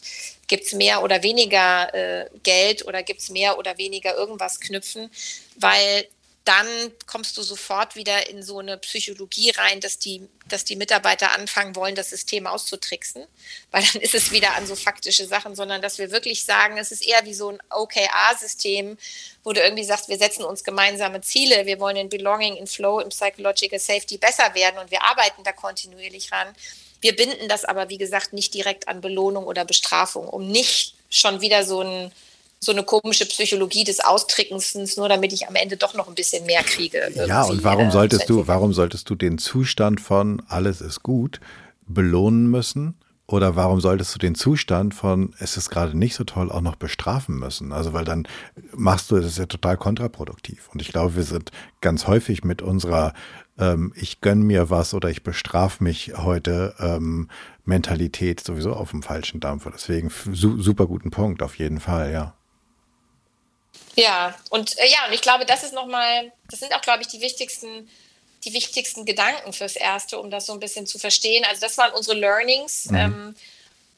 gibt es mehr oder weniger äh, Geld oder gibt es mehr oder weniger irgendwas knüpfen, weil dann kommst du sofort wieder in so eine Psychologie rein, dass die, dass die Mitarbeiter anfangen wollen, das System auszutricksen, weil dann ist es wieder an so faktische Sachen, sondern dass wir wirklich sagen, es ist eher wie so ein OKR-System, wo du irgendwie sagst, wir setzen uns gemeinsame Ziele, wir wollen in Belonging, in Flow, in Psychological Safety besser werden und wir arbeiten da kontinuierlich ran. Wir binden das aber, wie gesagt, nicht direkt an Belohnung oder Bestrafung, um nicht schon wieder so ein so eine komische Psychologie des Austrickens, nur damit ich am Ende doch noch ein bisschen mehr kriege. Ja, und warum äh, solltest du, warum solltest du den Zustand von alles ist gut belohnen müssen? Oder warum solltest du den Zustand von es ist gerade nicht so toll auch noch bestrafen müssen? Also weil dann machst du das ja total kontraproduktiv. Und ich glaube, wir sind ganz häufig mit unserer ähm, ich gönn mir was oder ich bestrafe mich heute ähm, Mentalität sowieso auf dem falschen Dampfer. Deswegen su super guten Punkt, auf jeden Fall, ja. Ja, und äh, ja, und ich glaube, das ist nochmal, das sind auch, glaube ich, die wichtigsten, die wichtigsten Gedanken fürs Erste, um das so ein bisschen zu verstehen. Also das waren unsere Learnings. Mhm. Ähm,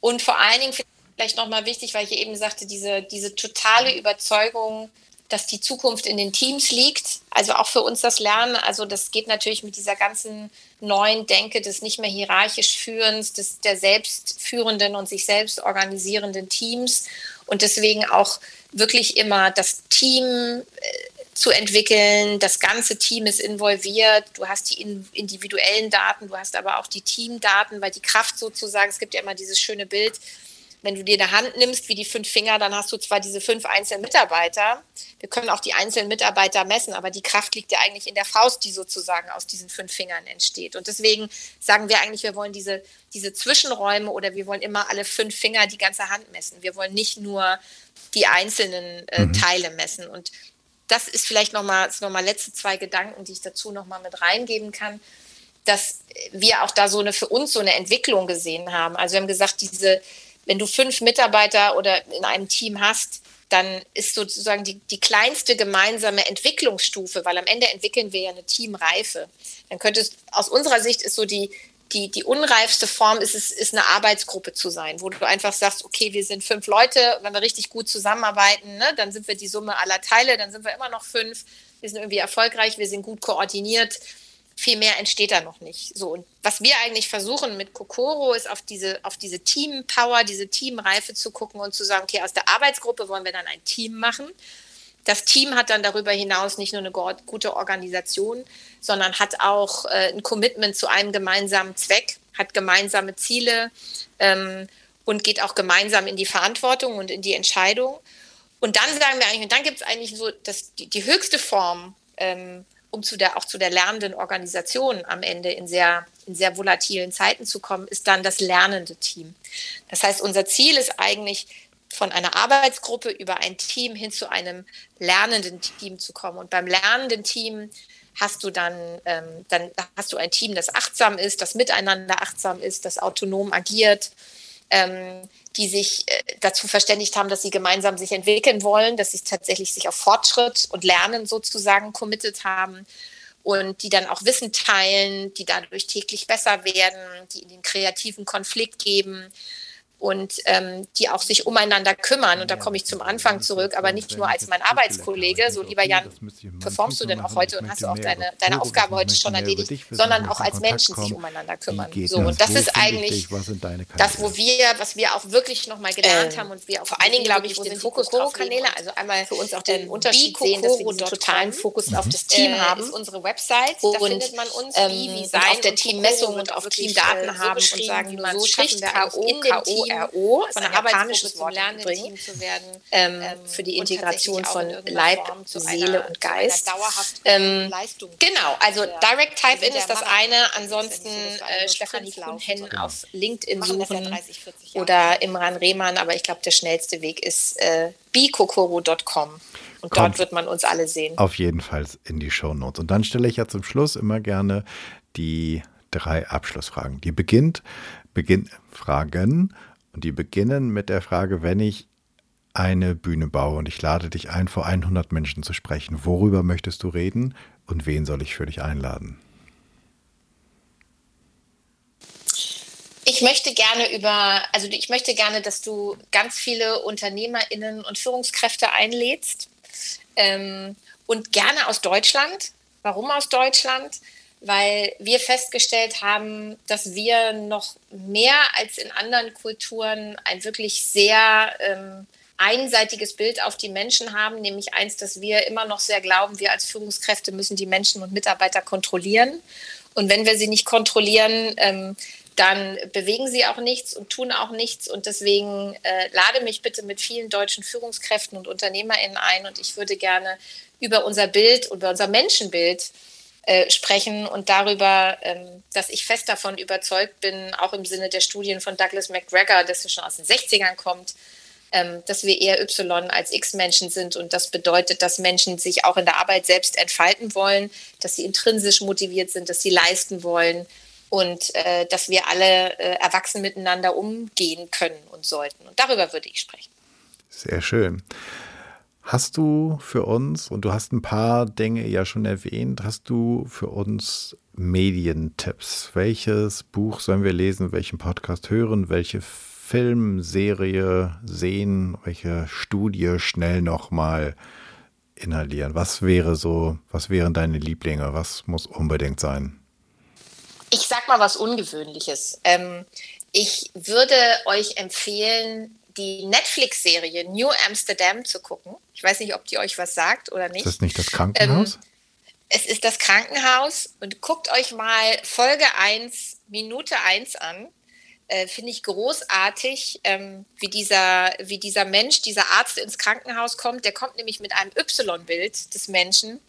und vor allen Dingen vielleicht nochmal wichtig, weil ich eben sagte, diese, diese totale Überzeugung, dass die Zukunft in den Teams liegt. Also auch für uns das Lernen. Also das geht natürlich mit dieser ganzen neuen Denke des nicht mehr hierarchisch Führens, des, der selbstführenden und sich selbst organisierenden Teams. Und deswegen auch wirklich immer das Team äh, zu entwickeln. Das ganze Team ist involviert. Du hast die individuellen Daten, du hast aber auch die Teamdaten, weil die Kraft sozusagen, es gibt ja immer dieses schöne Bild, wenn du dir eine Hand nimmst, wie die fünf Finger, dann hast du zwar diese fünf einzelnen Mitarbeiter. Wir können auch die einzelnen Mitarbeiter messen, aber die Kraft liegt ja eigentlich in der Faust, die sozusagen aus diesen fünf Fingern entsteht. Und deswegen sagen wir eigentlich, wir wollen diese, diese Zwischenräume oder wir wollen immer alle fünf Finger die ganze Hand messen. Wir wollen nicht nur die einzelnen äh, mhm. Teile messen. Und das ist vielleicht nochmal noch mal letzte zwei Gedanken, die ich dazu nochmal mit reingeben kann dass wir auch da so eine für uns so eine Entwicklung gesehen haben. Also wir haben gesagt, diese, wenn du fünf Mitarbeiter oder in einem Team hast, dann ist sozusagen die, die kleinste gemeinsame Entwicklungsstufe, weil am Ende entwickeln wir ja eine Teamreife. Dann könnte es, aus unserer Sicht ist so die, die, die unreifste Form ist es, ist eine Arbeitsgruppe zu sein, wo du einfach sagst, okay, wir sind fünf Leute, wenn wir richtig gut zusammenarbeiten, ne, dann sind wir die Summe aller Teile, dann sind wir immer noch fünf, wir sind irgendwie erfolgreich, wir sind gut koordiniert viel mehr entsteht da noch nicht. So, und was wir eigentlich versuchen mit Kokoro ist auf diese, auf diese Team-Power, diese Teamreife zu gucken und zu sagen, okay, aus der Arbeitsgruppe wollen wir dann ein Team machen. Das Team hat dann darüber hinaus nicht nur eine gute Organisation, sondern hat auch äh, ein Commitment zu einem gemeinsamen Zweck, hat gemeinsame Ziele ähm, und geht auch gemeinsam in die Verantwortung und in die Entscheidung. Und dann sagen wir eigentlich, und dann gibt es eigentlich so das, die, die höchste Form ähm, um zu der, auch zu der lernenden Organisation am Ende in sehr, in sehr volatilen Zeiten zu kommen, ist dann das lernende Team. Das heißt, unser Ziel ist eigentlich, von einer Arbeitsgruppe über ein Team hin zu einem lernenden Team zu kommen. Und beim lernenden Team hast du dann, ähm, dann hast du ein Team, das achtsam ist, das miteinander achtsam ist, das autonom agiert, ähm, die sich äh, dazu verständigt haben, dass sie gemeinsam sich entwickeln wollen, dass sie tatsächlich sich auf Fortschritt und Lernen sozusagen committed haben und die dann auch Wissen teilen, die dadurch täglich besser werden, die in den kreativen Konflikt geben und ähm, die auch sich umeinander kümmern. Und da komme ich zum Anfang zurück, aber nicht nur als mein Arbeitskollege, so lieber Jan, performst du denn auch heute? Und hast du auch deine, deine Aufgabe heute schon erledigt, sondern auch als Menschen sich umeinander kümmern. So, und das ist eigentlich das, wo wir, was wir auch wirklich nochmal gelernt ähm, haben und wir auch vor allen Dingen, glaube ich, den Fokus drauf Kanäle, also einmal für uns auch den ähm, Unterschied sehen, dass wir diesen totalen Fokus auf das Team äh, haben. ist unsere Website, da findet man uns, wie, wie sein, auf der Teammessung und auf Teamdaten haben und sagen, wie man so schaffen wir in Team ORO, von der Arbeitsgruppe zum Lernen bringen, zu werden, ähm, ähm, für die Integration von Leib, Seele und Geist. Ähm, genau, also Direct Type-In ist das eine, ansonsten äh, Stefanie Kuhn auf LinkedIn suchen oder Imran Rehmann, aber ich glaube, der schnellste Weg ist äh, bikokoro.com. Und Kommt dort wird man uns alle sehen. Auf jeden Fall in die Show Notes. Und dann stelle ich ja zum Schluss immer gerne die drei Abschlussfragen. Die beginnt, beginn, Fragen und die beginnen mit der Frage, wenn ich eine Bühne baue und ich lade dich ein, vor 100 Menschen zu sprechen, worüber möchtest du reden und wen soll ich für dich einladen? Ich möchte gerne über, also ich möchte gerne, dass du ganz viele UnternehmerInnen und Führungskräfte einlädst ähm, und gerne aus Deutschland. Warum aus Deutschland? Weil wir festgestellt haben, dass wir noch mehr als in anderen Kulturen ein wirklich sehr ähm, einseitiges Bild auf die Menschen haben, nämlich eins, dass wir immer noch sehr glauben, wir als Führungskräfte müssen die Menschen und Mitarbeiter kontrollieren. Und wenn wir sie nicht kontrollieren, ähm, dann bewegen sie auch nichts und tun auch nichts. Und deswegen äh, lade mich bitte mit vielen deutschen Führungskräften und UnternehmerInnen ein. Und ich würde gerne über unser Bild, über unser Menschenbild äh, sprechen und darüber, ähm, dass ich fest davon überzeugt bin, auch im Sinne der Studien von Douglas McGregor, das schon aus den 60ern kommt, ähm, dass wir eher Y als X-Menschen sind. Und das bedeutet, dass Menschen sich auch in der Arbeit selbst entfalten wollen, dass sie intrinsisch motiviert sind, dass sie leisten wollen und äh, dass wir alle äh, erwachsen miteinander umgehen können und sollten. Und darüber würde ich sprechen. Sehr schön. Hast du für uns, und du hast ein paar Dinge ja schon erwähnt, hast du für uns Medientipps? Welches Buch sollen wir lesen, welchen Podcast hören, welche Filmserie sehen, welche Studie schnell nochmal inhalieren? Was wäre so, was wären deine Lieblinge? Was muss unbedingt sein? Ich sag mal was Ungewöhnliches. Ähm, ich würde euch empfehlen, die Netflix-Serie New Amsterdam zu gucken. Ich weiß nicht, ob die euch was sagt oder nicht. Ist das nicht das Krankenhaus? Ähm, es ist das Krankenhaus und guckt euch mal Folge 1, Minute 1 an. Äh, Finde ich großartig, ähm, wie, dieser, wie dieser Mensch, dieser Arzt ins Krankenhaus kommt. Der kommt nämlich mit einem Y-Bild des Menschen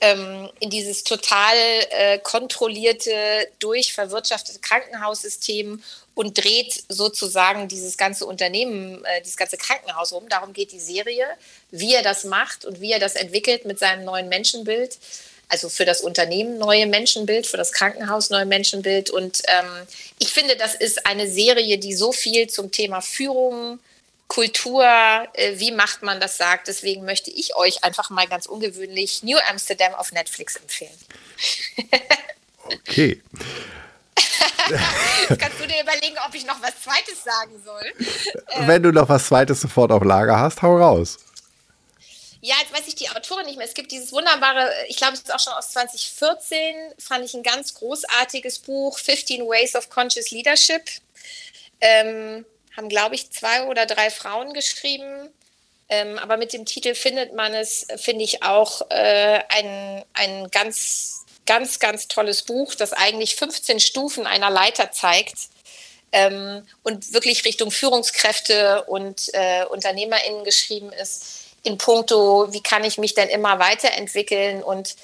ähm, in dieses total äh, kontrollierte, durchverwirtschaftete Krankenhaussystem und dreht sozusagen dieses ganze Unternehmen, äh, dieses ganze Krankenhaus rum. Darum geht die Serie, wie er das macht und wie er das entwickelt mit seinem neuen Menschenbild. Also für das Unternehmen neue Menschenbild, für das Krankenhaus neue Menschenbild. Und ähm, ich finde, das ist eine Serie, die so viel zum Thema Führung, Kultur, äh, wie macht man das sagt. Deswegen möchte ich euch einfach mal ganz ungewöhnlich New Amsterdam auf Netflix empfehlen. okay. Jetzt kannst du dir überlegen, ob ich noch was Zweites sagen soll. Wenn du noch was Zweites sofort auf Lager hast, hau raus. Ja, jetzt weiß ich die Autorin nicht mehr. Es gibt dieses wunderbare, ich glaube, es ist auch schon aus 2014, fand ich ein ganz großartiges Buch, 15 Ways of Conscious Leadership. Ähm, haben, glaube ich, zwei oder drei Frauen geschrieben. Ähm, aber mit dem Titel findet man es, finde ich, auch äh, ein, ein ganz ganz, ganz tolles Buch, das eigentlich 15 Stufen einer Leiter zeigt ähm, und wirklich Richtung Führungskräfte und äh, UnternehmerInnen geschrieben ist, in puncto, wie kann ich mich denn immer weiterentwickeln und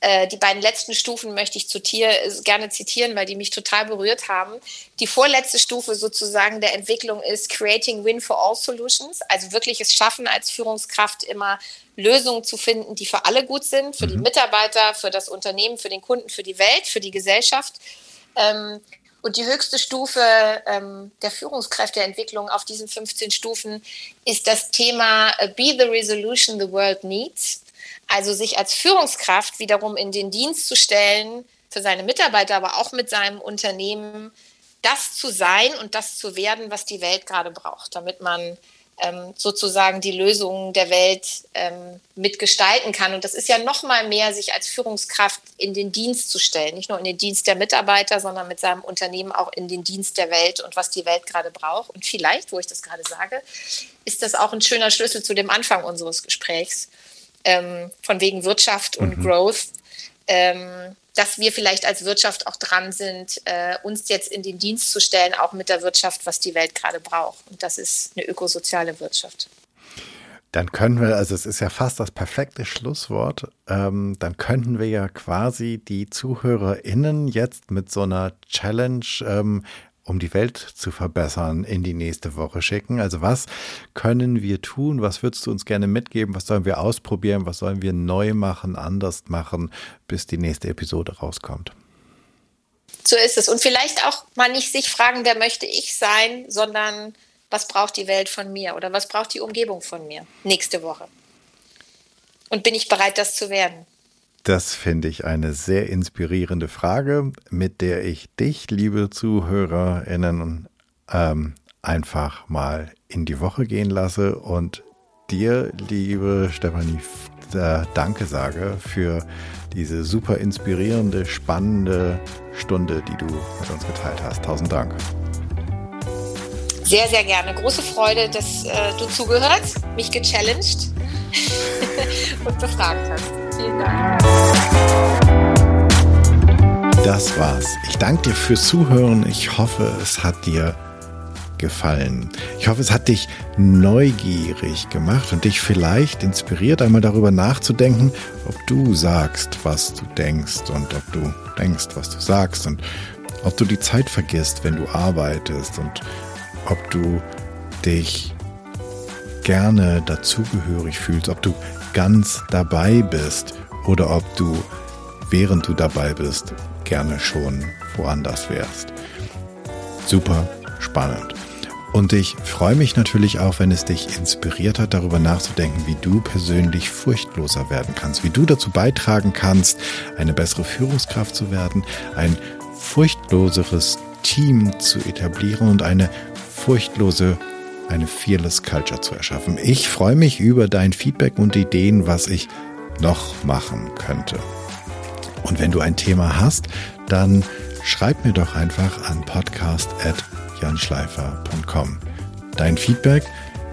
äh, die beiden letzten Stufen möchte ich zitier, gerne zitieren, weil die mich total berührt haben. Die vorletzte Stufe sozusagen der Entwicklung ist Creating Win for All Solutions, also wirklich es schaffen als Führungskraft immer Lösungen zu finden, die für alle gut sind, für mhm. die Mitarbeiter, für das Unternehmen, für den Kunden, für die Welt, für die Gesellschaft. Ähm, und die höchste Stufe ähm, der Führungskräfteentwicklung auf diesen 15 Stufen ist das Thema uh, Be the Resolution the World Needs. Also sich als Führungskraft wiederum in den Dienst zu stellen, für seine Mitarbeiter, aber auch mit seinem Unternehmen, das zu sein und das zu werden, was die Welt gerade braucht, damit man ähm, sozusagen die Lösungen der Welt ähm, mitgestalten kann. Und das ist ja noch mal mehr, sich als Führungskraft in den Dienst zu stellen, nicht nur in den Dienst der Mitarbeiter, sondern mit seinem Unternehmen auch in den Dienst der Welt und was die Welt gerade braucht. Und vielleicht, wo ich das gerade sage, ist das auch ein schöner Schlüssel zu dem Anfang unseres Gesprächs ähm, von wegen Wirtschaft und mhm. Growth. Ähm, dass wir vielleicht als Wirtschaft auch dran sind, äh, uns jetzt in den Dienst zu stellen, auch mit der Wirtschaft, was die Welt gerade braucht. Und das ist eine ökosoziale Wirtschaft. Dann können wir, also es ist ja fast das perfekte Schlusswort, ähm, dann könnten wir ja quasi die ZuhörerInnen jetzt mit so einer Challenge ähm, um die Welt zu verbessern, in die nächste Woche schicken. Also was können wir tun? Was würdest du uns gerne mitgeben? Was sollen wir ausprobieren? Was sollen wir neu machen, anders machen, bis die nächste Episode rauskommt? So ist es. Und vielleicht auch mal nicht sich fragen, wer möchte ich sein, sondern was braucht die Welt von mir oder was braucht die Umgebung von mir nächste Woche? Und bin ich bereit, das zu werden? Das finde ich eine sehr inspirierende Frage, mit der ich dich, liebe ZuhörerInnen, ähm, einfach mal in die Woche gehen lasse und dir, liebe Stefanie, äh, Danke sage für diese super inspirierende, spannende Stunde, die du mit uns geteilt hast. Tausend Dank. Sehr, sehr gerne. Große Freude, dass äh, du zugehört, mich gechallenged und befragt hast. Vielen Dank. Das war's. Ich danke dir fürs Zuhören. Ich hoffe, es hat dir gefallen. Ich hoffe, es hat dich neugierig gemacht und dich vielleicht inspiriert, einmal darüber nachzudenken, ob du sagst, was du denkst und ob du denkst, was du sagst und ob du die Zeit vergisst, wenn du arbeitest und ob du dich gerne dazugehörig fühlst, ob du ganz dabei bist oder ob du, während du dabei bist, gerne schon woanders wärst. Super spannend. Und ich freue mich natürlich auch, wenn es dich inspiriert hat, darüber nachzudenken, wie du persönlich furchtloser werden kannst, wie du dazu beitragen kannst, eine bessere Führungskraft zu werden, ein furchtloseres Team zu etablieren und eine furchtlose, eine fearless Culture zu erschaffen. Ich freue mich über dein Feedback und Ideen, was ich noch machen könnte. Und wenn du ein Thema hast, dann schreib mir doch einfach an podcast.janschleifer.com. Dein Feedback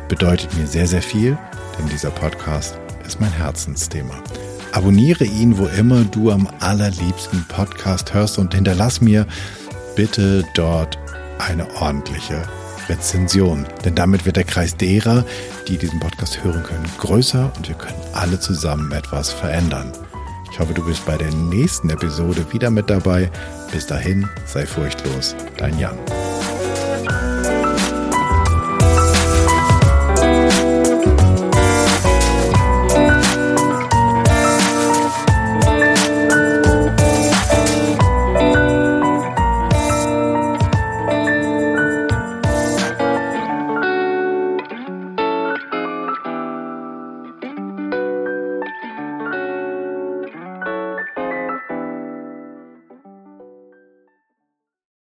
bedeutet mir sehr, sehr viel, denn dieser Podcast ist mein Herzensthema. Abonniere ihn, wo immer du am allerliebsten Podcast hörst und hinterlass mir bitte dort eine ordentliche Rezension. Denn damit wird der Kreis derer, die diesen Podcast hören können, größer und wir können alle zusammen etwas verändern. Ich hoffe, du bist bei der nächsten Episode wieder mit dabei. Bis dahin, sei furchtlos, dein Jan.